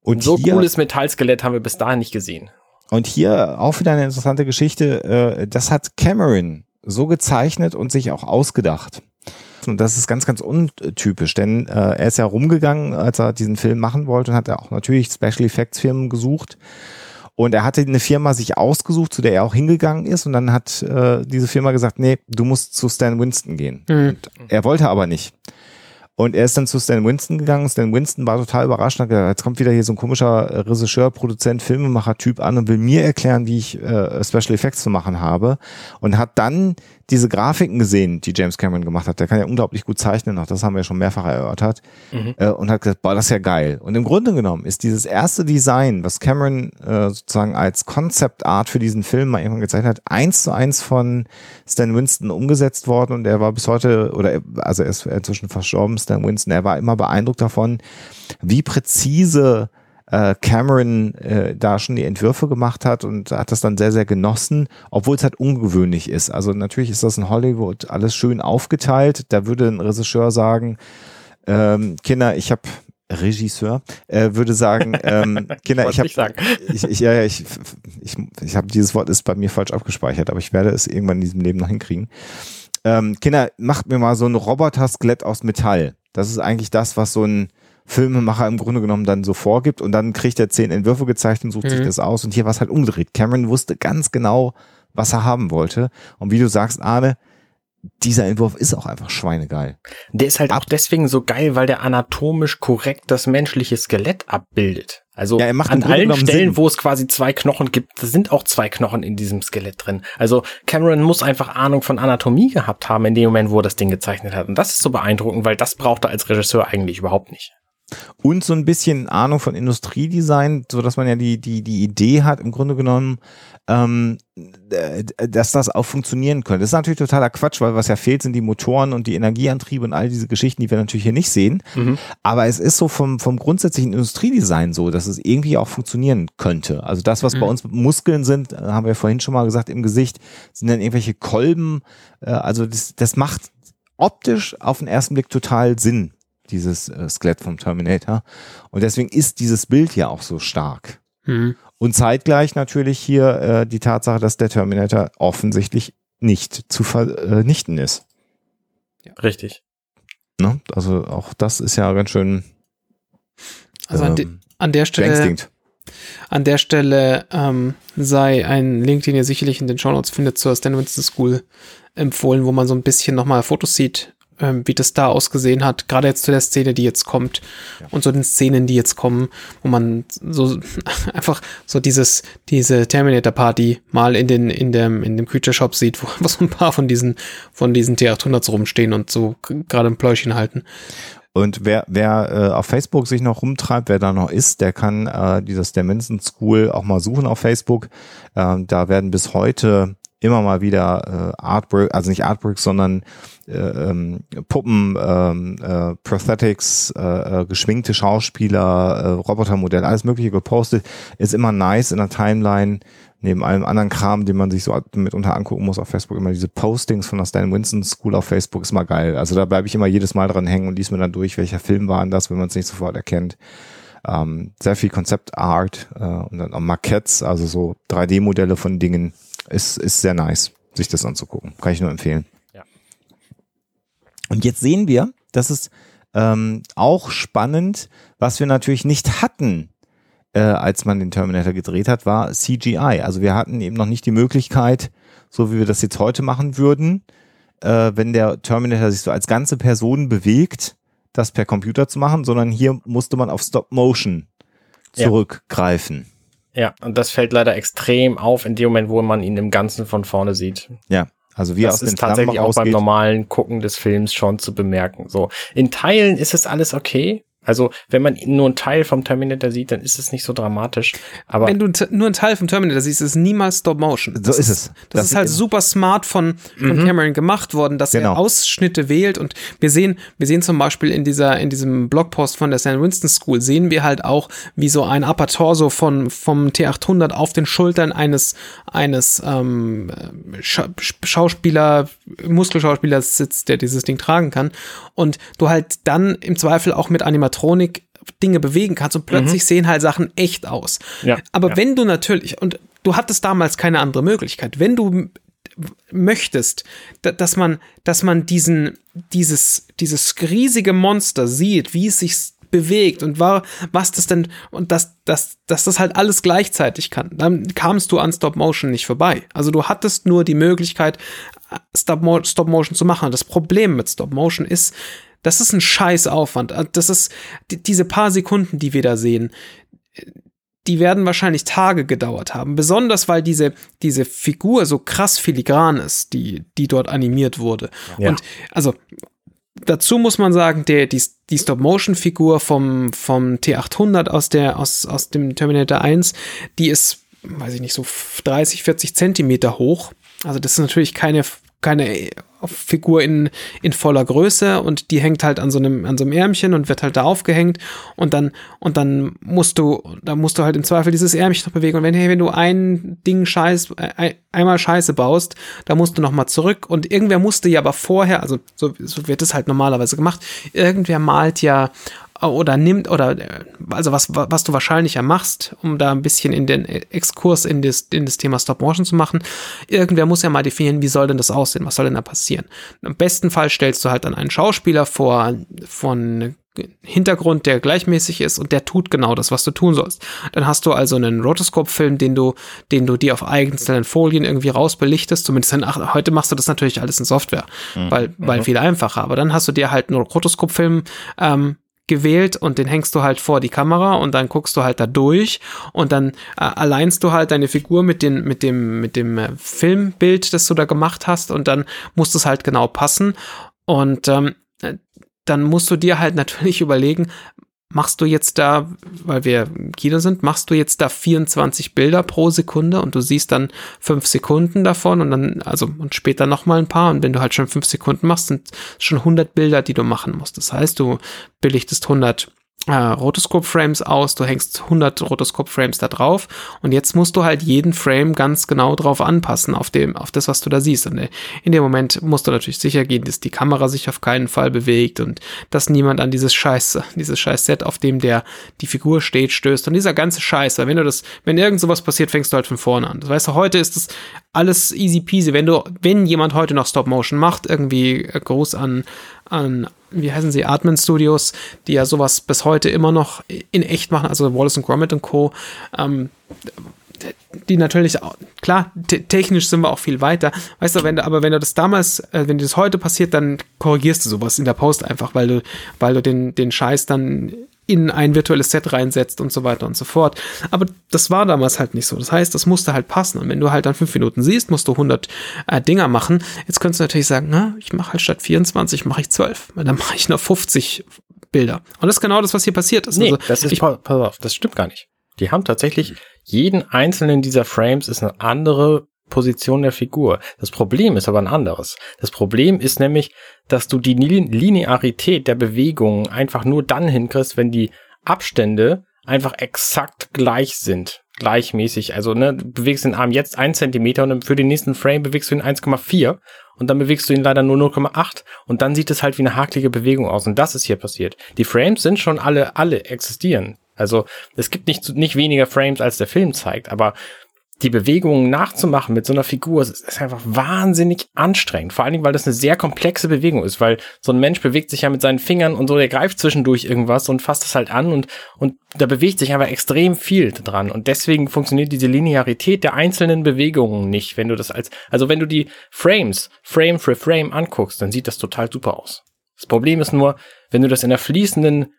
Speaker 4: Und
Speaker 2: so cooles Metallskelett haben wir bis dahin nicht gesehen.
Speaker 4: Und hier auch wieder eine interessante Geschichte. Äh, das hat Cameron so gezeichnet und sich auch ausgedacht. Und das ist ganz, ganz untypisch, denn äh, er ist ja rumgegangen, als er diesen Film machen wollte und hat er auch natürlich Special Effects Firmen gesucht. Und er hatte eine Firma sich ausgesucht, zu der er auch hingegangen ist. Und dann hat äh, diese Firma gesagt, nee, du musst zu Stan Winston gehen.
Speaker 3: Hm.
Speaker 4: Und er wollte aber nicht. Und er ist dann zu Stan Winston gegangen. Stan Winston war total überrascht. Hat gesagt, jetzt kommt wieder hier so ein komischer äh, Regisseur, Produzent, Filmemacher-Typ an und will mir erklären, wie ich äh, Special Effects zu machen habe. Und hat dann diese Grafiken gesehen, die James Cameron gemacht hat. Der kann ja unglaublich gut zeichnen, auch das haben wir ja schon mehrfach erörtert. Äh, und hat gesagt, boah, das ist ja geil. Und im Grunde genommen ist dieses erste Design, was Cameron äh, sozusagen als Concept Art für diesen Film mal irgendwann gezeichnet hat, eins zu eins von Stan Winston umgesetzt worden und er war bis heute, oder er- also er ist inzwischen verstorben, Stan Winston, er war immer beeindruckt davon, wie präzise äh, Cameron äh, da schon die Entwürfe gemacht hat und hat das dann sehr, sehr genossen, obwohl es halt ungewöhnlich ist. Also natürlich ist das in Hollywood alles schön aufgeteilt. Da würde ein Regisseur sagen, ähm, Kinder, ich habe Regisseur äh, würde sagen, ähm, Kinder, ich habe ich, ich, ja, ja, ich, ich, ich habe dieses Wort ist bei mir falsch abgespeichert, aber ich werde es irgendwann in diesem Leben noch hinkriegen. Ähm, Kinder, macht mir mal so ein Roboter-Skelett aus Metall. Das ist eigentlich das, was so ein Filmemacher im Grunde genommen dann so vorgibt und dann kriegt er zehn Entwürfe gezeigt und sucht sich
Speaker 3: Mhm.
Speaker 4: das aus und hier war es halt umgedreht. Cameron wusste ganz genau, was er haben wollte und wie du sagst, Arne, dieser Entwurf ist auch einfach schweinegeil.
Speaker 2: Der ist halt auch deswegen so geil, weil der anatomisch korrekt das menschliche Skelett abbildet. Also
Speaker 4: Ja, er
Speaker 2: an allen Stellen,
Speaker 4: Sinn.
Speaker 2: wo es quasi zwei Knochen gibt, da sind auch zwei Knochen in diesem Skelett drin. Also Cameron muss einfach Ahnung von Anatomie gehabt haben in dem Moment, wo er das Ding gezeichnet hat. Und das ist so beeindruckend, weil das braucht er als Regisseur eigentlich überhaupt nicht.
Speaker 4: Und so ein bisschen Ahnung von Industriedesign, so dass man ja die die die Idee hat im Grunde genommen, ähm, äh, dass das auch funktionieren könnte. Das ist natürlich totaler Quatsch, weil was ja fehlt, sind die Motoren und die Energieantriebe und all diese Geschichten, die wir natürlich hier nicht sehen. Aber es ist so vom vom grundsätzlichen Industriedesign so, dass es irgendwie auch funktionieren könnte. Also das, was bei uns Muskeln sind, äh, haben wir vorhin schon mal gesagt im Gesicht, sind dann irgendwelche Kolben. Äh, also das das macht optisch auf den ersten Blick total Sinn dieses äh, Skelett vom Terminator. Und deswegen ist dieses Bild ja auch so stark.
Speaker 3: Hm.
Speaker 4: Und zeitgleich natürlich hier äh, die Tatsache, dass der Terminator offensichtlich nicht zu vernichten ist.
Speaker 2: Richtig.
Speaker 4: Ne? Also auch das ist ja ganz schön
Speaker 3: Also an, de,
Speaker 4: ähm,
Speaker 3: an der Stelle,
Speaker 4: beängstigend.
Speaker 3: an der Stelle ähm, sei ein Link, den ihr sicherlich in den Shownotes findet, zur Stan Winston School empfohlen, wo man so ein bisschen nochmal Fotos sieht, ähm, wie das da ausgesehen hat, gerade jetzt zu der Szene, die jetzt kommt und zu den Szenen, die jetzt kommen, wo man so einfach so dieses, diese Terminator-Party mal in den, in dem, in dem Creature Shop sieht, wo, wo so ein paar von diesen, von diesen T800s rumstehen und so gerade ein Pläuschen halten.
Speaker 4: Und wer, wer äh, auf Facebook sich noch rumtreibt, wer da noch ist, der kann äh, dieses Dimension School auch mal suchen auf Facebook. Ähm, da werden bis heute immer mal wieder äh, Artwork, also nicht Artworks, sondern äh, ähm, Puppen, ähm, äh, Prosthetics, äh, äh, geschminkte Schauspieler, äh, Robotermodelle, alles Mögliche gepostet. Ist immer nice in der Timeline. Neben allem anderen Kram, den man sich so mitunter angucken muss auf Facebook, immer diese Postings von der Stan Winston School auf Facebook ist mal geil. Also da bleibe ich immer jedes Mal dran hängen und lies mir dann durch, welcher Film war denn das, wenn man es nicht sofort erkennt. Ähm, sehr viel Konzeptart äh, und dann auch Maquettes, also so 3D-Modelle von Dingen. Ist, ist sehr nice, sich das anzugucken. Kann ich nur empfehlen.
Speaker 2: Ja.
Speaker 4: Und jetzt sehen wir, das ist ähm, auch spannend, was wir natürlich nicht hatten äh, als man den Terminator gedreht hat, war CGI. Also wir hatten eben noch nicht die Möglichkeit, so wie wir das jetzt heute machen würden, äh, wenn der Terminator sich so als ganze Person bewegt, das per Computer zu machen, sondern hier musste man auf Stop Motion zurückgreifen.
Speaker 2: Ja. Ja, und das fällt leider extrem auf in dem Moment, wo man ihn im Ganzen von vorne sieht.
Speaker 4: Ja, also wie
Speaker 2: das
Speaker 4: aus
Speaker 2: ist
Speaker 4: den
Speaker 2: tatsächlich
Speaker 4: Flammen
Speaker 2: auch beim
Speaker 4: rausgeht.
Speaker 2: normalen Gucken des Films schon zu bemerken. So in Teilen ist es alles okay. Also wenn man nur einen Teil vom Terminator sieht, dann ist es nicht so dramatisch. Aber
Speaker 3: Wenn du nur einen Teil vom Terminator siehst, ist es niemals Stop Motion.
Speaker 4: So
Speaker 3: Das
Speaker 4: ist es.
Speaker 3: Das,
Speaker 4: Das
Speaker 3: ist halt
Speaker 4: ist-
Speaker 3: super smart von, von Cameron gemacht worden, dass
Speaker 4: Genau.
Speaker 3: er Ausschnitte wählt und wir sehen, wir sehen zum Beispiel in dieser, in diesem Blogpost von der St. Winston School sehen wir halt auch, wie so ein Upper Torso von, vom T800 auf den Schultern eines, eines, ähm, Scha Schauspieler, Muskelschauspielers sitzt, der dieses Ding tragen kann und du halt dann im Zweifel auch mit Animatronik Dinge bewegen kannst und plötzlich sehen halt Sachen echt aus.
Speaker 2: Ja,
Speaker 3: Aber
Speaker 2: ja.
Speaker 3: wenn du natürlich, und du hattest damals keine andere Möglichkeit, wenn du möchtest, da- dass man, dass man diesen, dieses, dieses riesige Monster sieht, wie es sich bewegt und war, was das denn, und dass, dass, dass das halt alles gleichzeitig kann, dann kamst du an Stop Motion nicht vorbei. Also du hattest nur die Möglichkeit, Stop, Mo Stop Motion zu machen. Das Problem mit Stop Motion ist, das ist ein scheiß Aufwand. Das ist die, diese paar Sekunden, die wir da sehen, die werden wahrscheinlich Tage gedauert haben. Besonders weil diese, diese Figur so krass filigran ist, die, die dort animiert wurde.
Speaker 2: Ja.
Speaker 3: Und also dazu muss man sagen, der, die, die Stop-Motion-Figur vom, vom T800 aus, der, aus, aus dem Terminator 1, die ist, weiß ich nicht, so 30, 40 Zentimeter hoch. Also das ist natürlich keine, keine Figur in, in voller Größe und die hängt halt an so einem, an so einem Ärmchen und wird halt da aufgehängt und dann, und dann musst du, da musst du halt im Zweifel dieses Ärmchen noch bewegen. Und wenn, hey, wenn du ein Ding scheiß, ein, einmal Scheiße baust, da musst du noch mal zurück. Und irgendwer musste ja aber vorher, also so, so wird es halt normalerweise gemacht, irgendwer malt ja oder nimmt oder also was was du wahrscheinlicher machst, um da ein bisschen in den Exkurs in das in das Thema Stop Motion zu machen. Irgendwer muss ja mal definieren, wie soll denn das aussehen? Was soll denn da passieren? Im besten Fall stellst du halt dann einen Schauspieler vor von Hintergrund, der gleichmäßig ist und der tut genau das, was du tun sollst. Dann hast du also einen Rotoscope-Film, den du, den du dir auf einzelnen Folien irgendwie rausbelichtest. Zumindest dann, ach, heute machst du das natürlich alles in Software, weil, weil viel einfacher. Aber dann hast du dir halt einen Rotoscope-Film ähm, gewählt und den hängst du halt vor die Kamera und dann guckst du halt da durch und dann äh, alleinst du halt deine Figur mit, den, mit dem, mit dem äh, Filmbild, das du da gemacht hast und dann muss es halt genau passen und ähm, dann musst du dir halt natürlich überlegen, machst du jetzt da, weil wir im Kino sind, machst du jetzt da 24 Bilder pro Sekunde und du siehst dann fünf Sekunden davon und dann, also und später nochmal ein paar und wenn du halt schon fünf Sekunden machst, sind schon 100 Bilder, die du machen musst. Das heißt, du belichtest 100 äh, Rotoscope-Frames aus, du hängst 100 Rotoscope-Frames da drauf und jetzt musst du halt jeden Frame ganz genau drauf anpassen, auf dem, auf das, was du da siehst. Und äh, in dem Moment musst du natürlich sicher gehen, dass die Kamera sich auf keinen Fall bewegt und dass niemand an dieses Scheiß, dieses Scheiß Set, auf dem der, die Figur steht, stößt und dieser ganze Scheiß, weil wenn du das, wenn irgend sowas passiert, fängst du halt von vorne an. Das weißt du, heute ist das alles easy peasy. Wenn du, wenn jemand heute noch Stop Motion macht, irgendwie äh, groß an, an, wie heißen sie, Artman Studios, die ja sowas bis heute immer noch in echt machen, also Wallace Gromit und Co., ähm, die natürlich, klar, te technisch sind wir auch viel weiter, weißt du, wenn du, aber wenn du das damals, äh, wenn dir das heute passiert, dann korrigierst du sowas in der Post einfach, weil du, weil du den, den Scheiß dann in ein virtuelles Set reinsetzt und so weiter und so fort. Aber das war damals halt nicht so. Das heißt, das musste halt passen. Und wenn du halt dann fünf Minuten siehst, musst du 100 äh, Dinger machen. Jetzt könntest du natürlich sagen, na, ich mache halt statt 24, mache ich 12. Weil dann mache ich noch 50 Bilder. Und das ist genau das, was hier passiert ist.
Speaker 2: Nee,
Speaker 3: also,
Speaker 2: das ist,
Speaker 3: ich,
Speaker 2: pass auf, das stimmt gar nicht. Die haben tatsächlich, jeden einzelnen dieser Frames ist eine andere Position der Figur. Das Problem ist aber ein anderes. Das Problem ist nämlich, dass du die Linearität der Bewegungen einfach nur dann hinkriegst, wenn die Abstände einfach exakt gleich sind. Gleichmäßig. Also, ne, du bewegst den Arm jetzt ein Zentimeter und für den nächsten Frame bewegst du ihn 1,4 und dann bewegst du ihn leider nur 0,8 und dann sieht es halt wie eine hakelige Bewegung aus. Und das ist hier passiert. Die Frames sind schon alle, alle existieren. Also es gibt nicht, nicht weniger Frames, als der Film zeigt, aber die Bewegungen nachzumachen mit so einer Figur ist einfach wahnsinnig anstrengend. Vor allen Dingen, weil das eine sehr komplexe Bewegung ist, weil so ein Mensch bewegt sich ja mit seinen Fingern und so, der greift zwischendurch irgendwas und fasst es halt an und, und da bewegt sich einfach extrem viel dran. Und deswegen funktioniert diese Linearität der einzelnen Bewegungen nicht, wenn du das als, also wenn du die Frames, Frame für Frame anguckst, dann sieht das total super aus. Das Problem ist nur, wenn du das in der fließenden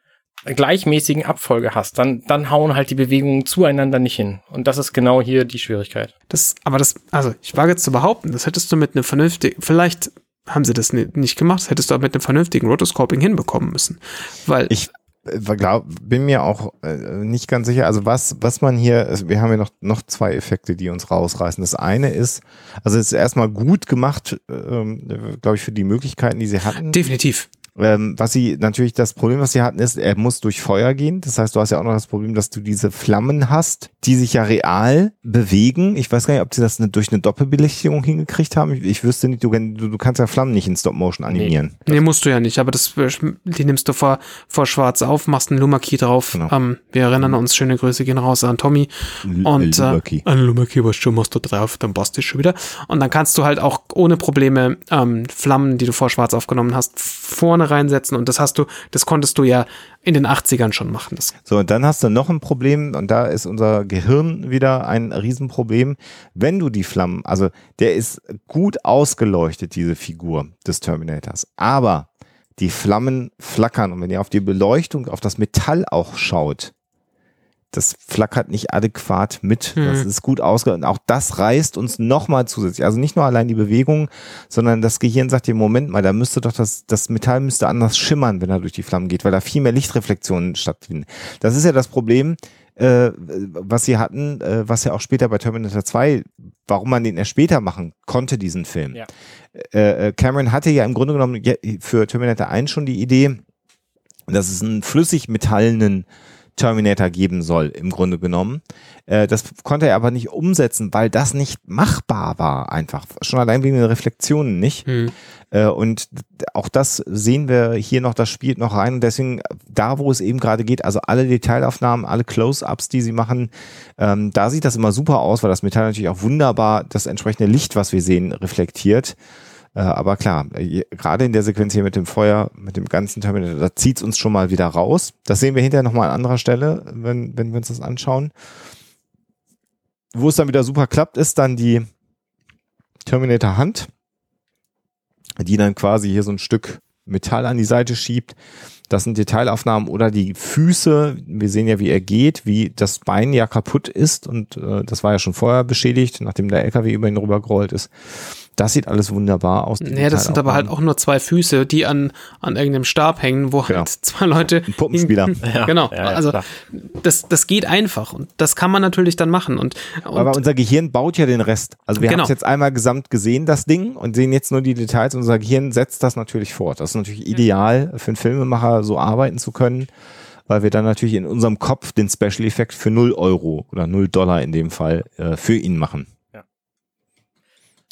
Speaker 2: gleichmäßigen Abfolge hast, dann, dann hauen halt die Bewegungen zueinander nicht hin. Und das ist genau hier die Schwierigkeit.
Speaker 3: Das, aber das, also ich wage jetzt zu behaupten, das hättest du mit einem vernünftigen, vielleicht haben sie das nicht gemacht, das hättest du aber mit einem vernünftigen Rotoscoping hinbekommen müssen. Weil
Speaker 4: ich äh, glaub, bin mir auch äh, nicht ganz sicher, also was, was man hier, also wir haben ja noch, noch zwei Effekte, die uns rausreißen. Das eine ist, also es ist erstmal gut gemacht, ähm, glaube ich, für die Möglichkeiten, die sie hatten.
Speaker 3: Definitiv.
Speaker 4: Ähm, was sie natürlich das Problem, was sie hatten, ist, er muss durch Feuer gehen. Das heißt, du hast ja auch noch das Problem, dass du diese Flammen hast, die sich ja real bewegen. Ich weiß gar nicht, ob sie das eine, durch eine Doppelbelichtung hingekriegt haben. Ich, ich wüsste nicht, du, du, kannst ja Flammen nicht in Stop Motion animieren.
Speaker 3: Nee, nee musst du ja nicht, aber das, die nimmst du vor, vor schwarz auf, machst einen Lumaki drauf. Genau. Ähm, wir erinnern uns, schöne Grüße gehen raus an Tommy. Und Lumaki. Äh, ein Lumaki, was schon machst du drauf, dann passt das schon wieder. Und dann kannst du halt auch ohne Probleme ähm, Flammen, die du vor schwarz aufgenommen hast, vorne reinsetzen und das hast du, das konntest du ja in den 80ern schon machen. Das
Speaker 4: so, und dann hast du noch ein Problem und da ist unser Gehirn wieder ein Riesenproblem. Wenn du die Flammen, also der ist gut ausgeleuchtet, diese Figur des Terminators, aber die Flammen flackern und wenn ihr auf die Beleuchtung, auf das Metall auch schaut, das flackert nicht adäquat mit. Hm. Das ist gut ausge und auch das reißt uns nochmal zusätzlich. Also nicht nur allein die Bewegung, sondern das Gehirn sagt dir, Moment mal, da müsste doch das, das Metall müsste anders schimmern, wenn er durch die Flammen geht, weil da viel mehr Lichtreflexionen stattfinden. Das ist ja das Problem, äh, was sie hatten, äh, was ja auch später bei Terminator 2, warum man den erst später machen konnte, diesen Film. Ja. Äh, äh Cameron hatte ja im Grunde genommen für Terminator 1 schon die Idee, dass es einen flüssig metallenen Terminator geben soll, im Grunde genommen. Äh, das konnte er aber nicht umsetzen, weil das nicht machbar war, einfach. Schon allein wegen den Reflexionen nicht. Hm. Äh, und auch das sehen wir hier noch, das spielt noch rein. Und deswegen, da wo es eben gerade geht, also alle Detailaufnahmen, alle Close-Ups, die sie machen, ähm, da sieht das immer super aus, weil das Metall natürlich auch wunderbar das entsprechende Licht, was wir sehen, reflektiert. Äh, aber klar, gerade in der Sequenz hier mit dem Feuer, mit dem ganzen Terminator, da zieht es uns schon mal wieder raus. Das sehen wir hinterher nochmal an anderer Stelle, wenn, wenn wir uns das anschauen. Wo es dann wieder super klappt, ist dann die Terminator-Hand, die dann quasi hier so ein Stück Metall an die Seite schiebt. Das sind Detailaufnahmen oder die Füße. Wir sehen ja, wie er geht, wie das Bein ja kaputt ist und äh, das war ja schon vorher beschädigt, nachdem der LKW über ihn rübergerollt ist. Das sieht alles wunderbar aus.
Speaker 3: Ja, das sind aber halt auch nur zwei Füße, die an, an irgendeinem Stab hängen, wo genau. halt zwei Leute.
Speaker 4: Ein Puppenspieler.
Speaker 3: Ja, genau. Ja, ja, also das, das geht einfach und das kann man natürlich dann machen. Und, und
Speaker 4: aber unser Gehirn baut ja den Rest. Also wir genau. haben es jetzt einmal gesamt gesehen, das Ding, und sehen jetzt nur die Details. Unser Gehirn setzt das natürlich fort. Das ist natürlich ideal für einen Filmemacher, so arbeiten zu können weil wir dann natürlich in unserem Kopf den Special Effekt für 0 Euro oder 0 Dollar in dem Fall äh, für ihn machen.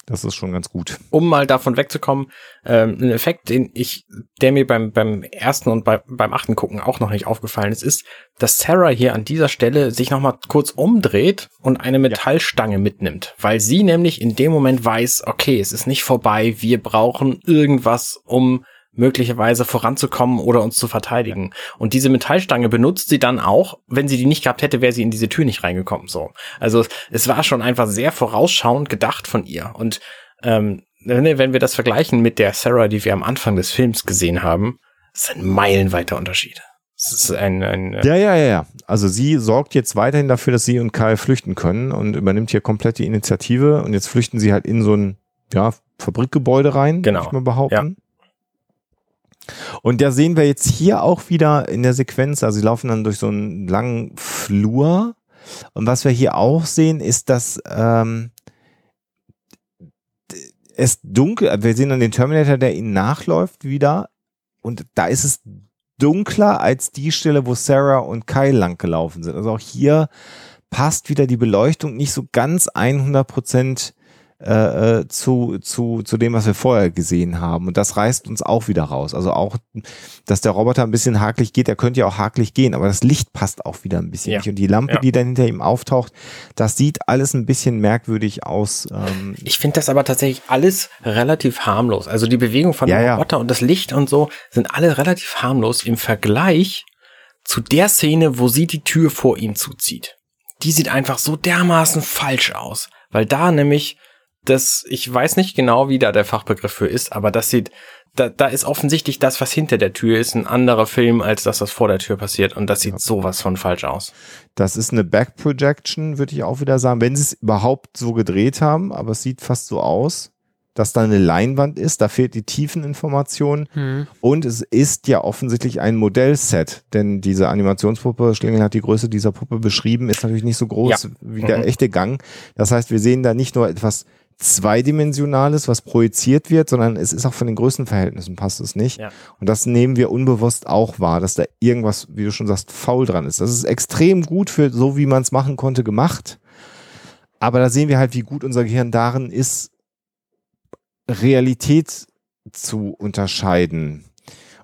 Speaker 4: Das ist schon ganz gut.
Speaker 2: Um mal davon wegzukommen, ähm, ein Effekt, den ich, der mir beim, beim ersten und bei, beim achten Gucken auch noch nicht aufgefallen ist, ist, dass Sarah hier an dieser Stelle sich nochmal kurz umdreht und eine Metallstange ja. mitnimmt, weil sie nämlich in dem Moment weiß, okay, es ist nicht vorbei, wir brauchen irgendwas, um möglicherweise voranzukommen oder uns zu verteidigen. Und diese Metallstange benutzt sie dann auch, wenn sie die nicht gehabt hätte, wäre sie in diese Tür nicht reingekommen. So, also es war schon einfach sehr vorausschauend gedacht von ihr. Und ähm, wenn wir das vergleichen mit der Sarah, die wir am Anfang des Films gesehen haben, ist ein meilenweiter Unterschied. Es ist ein, ein
Speaker 4: äh ja, ja, ja, ja. Also sie sorgt jetzt weiterhin dafür, dass sie und Kai flüchten können und übernimmt hier komplett die Initiative. Und jetzt flüchten sie halt in so ein ja, Fabrikgebäude rein,
Speaker 2: genau. ich
Speaker 4: mal behaupten. Ja. Und da sehen wir jetzt hier auch wieder in der Sequenz, also sie laufen dann durch so einen langen Flur. Und was wir hier auch sehen, ist, dass ähm, es dunkel, wir sehen dann den Terminator, der ihnen nachläuft wieder und da ist es dunkler als die Stelle, wo Sarah und Kyle lang gelaufen sind. Also auch hier passt wieder die Beleuchtung nicht so ganz 100 Prozent äh, äh, zu, zu, zu dem, was wir vorher gesehen haben. Und das reißt uns auch wieder raus. Also auch, dass der Roboter ein bisschen hakelig geht, der könnte ja auch hakelig gehen, aber das Licht passt auch wieder ein bisschen
Speaker 2: Ja.
Speaker 4: nicht. Und die Lampe,
Speaker 2: Ja.
Speaker 4: die dann hinter ihm auftaucht, das sieht alles ein bisschen merkwürdig aus. Ähm,
Speaker 2: Ich finde das aber tatsächlich alles relativ harmlos. Also die Bewegung von
Speaker 4: Ja,
Speaker 2: dem
Speaker 4: ja.
Speaker 2: Roboter und das Licht und so sind alle relativ harmlos im Vergleich zu der Szene, wo sie die Tür vor ihm zuzieht. Die sieht einfach so dermaßen falsch aus, weil da nämlich das, ich weiß nicht genau, wie da der Fachbegriff für ist, aber das sieht, da, da ist offensichtlich das, was hinter der Tür ist, ein anderer Film als das, was vor der Tür passiert und das sieht sowas von falsch aus.
Speaker 4: Das ist eine Back-Projection, würde ich auch wieder sagen, wenn sie es überhaupt so gedreht haben, aber es sieht fast so aus, dass da eine Leinwand ist, da fehlt die Tiefeninformation
Speaker 3: Hm.
Speaker 4: und es ist ja offensichtlich ein Modellset, denn diese Animationspuppe, Schlingel hat die Größe dieser Puppe beschrieben, ist natürlich nicht so groß
Speaker 2: Ja.
Speaker 4: wie der
Speaker 2: Mhm.
Speaker 4: echte Gang. Das heißt, wir sehen da nicht nur etwas zweidimensionales, was projiziert wird, sondern es ist auch von den Größenverhältnissen passt es nicht.
Speaker 2: Ja.
Speaker 4: Und das nehmen wir unbewusst auch wahr, dass da irgendwas, wie du schon sagst, faul dran ist. Das ist extrem gut für so, wie man es machen konnte, gemacht. Aber da sehen wir halt, wie gut unser Gehirn darin ist, Realität zu unterscheiden.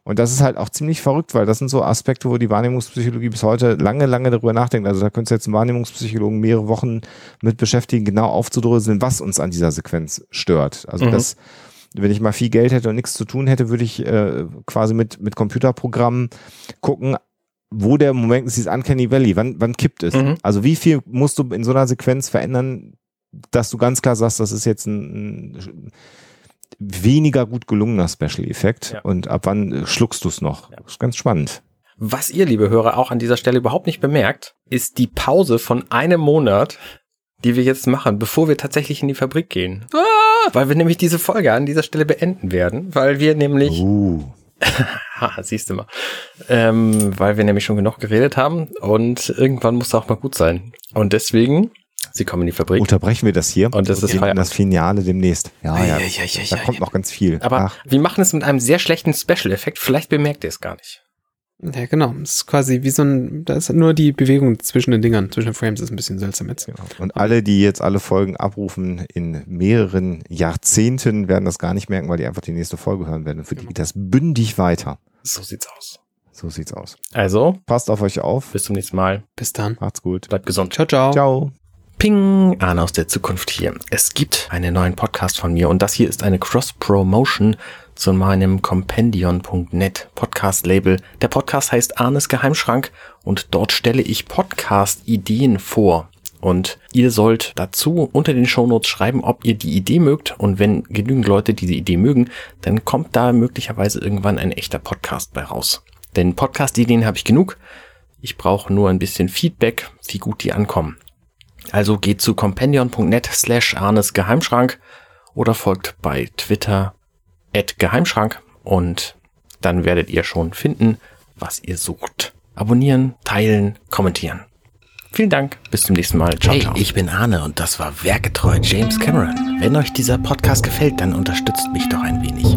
Speaker 4: Und das ist halt auch ziemlich verrückt, weil das sind so Aspekte, wo die Wahrnehmungspsychologie bis heute lange, lange darüber nachdenkt. Also da könntest du jetzt einen Wahrnehmungspsychologen mehrere Wochen mit beschäftigen, genau aufzudröseln, was uns an dieser Sequenz stört. Also
Speaker 2: Mhm.
Speaker 4: das, wenn ich mal viel Geld hätte und nichts zu tun hätte, würde ich äh, quasi mit, mit Computerprogrammen gucken, wo der Moment ist, dieses Uncanny Valley, wann, wann kippt es?
Speaker 2: Mhm.
Speaker 4: Also wie viel musst du in so einer Sequenz verändern, dass du ganz klar sagst, das ist jetzt ein, ein weniger gut gelungener Special-Effekt
Speaker 2: Ja.
Speaker 4: und ab wann äh, schluckst du es noch?
Speaker 2: Ja.
Speaker 4: Das ist ganz spannend.
Speaker 2: Was ihr, liebe Hörer, auch an dieser Stelle überhaupt nicht bemerkt, ist die Pause von einem Monat, die wir jetzt machen, bevor wir tatsächlich in die Fabrik gehen. Weil wir nämlich diese Folge an dieser Stelle beenden werden, weil wir nämlich,
Speaker 4: Uh.
Speaker 2: siehst du mal, ähm, weil wir nämlich schon genug geredet haben und irgendwann muss auch mal gut sein. Und deswegen, sie kommen in die Fabrik.
Speaker 4: Unterbrechen wir das hier
Speaker 2: Und das ist Feierabend.
Speaker 4: das Finale demnächst. Ja, ja.
Speaker 2: Ei, ei, ei,
Speaker 4: Da kommt noch ganz viel.
Speaker 2: Aber
Speaker 4: Ach,
Speaker 2: wir machen es mit einem sehr schlechten Special-Effekt. Vielleicht bemerkt ihr es gar nicht.
Speaker 3: Ja, genau. Es ist quasi wie so ein, da ist nur die Bewegung zwischen den Dingern, zwischen den Frames ist ein bisschen seltsam jetzt.
Speaker 4: genau. Und alle, die jetzt alle Folgen abrufen in mehreren Jahrzehnten, werden das gar nicht merken, weil die einfach die nächste Folge hören werden. Und für die geht das bündig weiter.
Speaker 2: So sieht's aus.
Speaker 4: So sieht's aus.
Speaker 2: Also,
Speaker 4: Passt auf euch auf.
Speaker 2: bis zum nächsten Mal.
Speaker 3: Bis dann.
Speaker 4: Macht's gut.
Speaker 2: Bleibt gesund.
Speaker 3: Ciao, ciao.
Speaker 4: Ciao.
Speaker 2: Ping, Arne aus der Zukunft hier. Es gibt einen neuen Podcast von mir und das hier ist eine Cross-Promotion zu meinem Compendion.net Podcast-Label. Der Podcast heißt Arnes Geheimschrank und dort stelle ich Podcast-Ideen vor. Und ihr sollt dazu unter den Shownotes schreiben, ob ihr die Idee mögt. Und wenn genügend Leute diese Idee mögen, dann kommt da möglicherweise irgendwann ein echter Podcast bei raus. Denn Podcast-Ideen habe ich genug. Ich brauche nur ein bisschen Feedback, wie gut die ankommen. Also geht zu compendion.net slash Arnes Geheimschrank oder folgt bei Twitter at Geheimschrank und dann werdet ihr schon finden, was ihr sucht. Abonnieren, teilen, kommentieren. Vielen Dank, bis zum nächsten Mal. Ciao,
Speaker 1: Hey,
Speaker 2: ciao.
Speaker 1: ich bin Arne und das war Werketreu James Cameron. Wenn euch dieser Podcast gefällt, dann unterstützt mich doch ein wenig.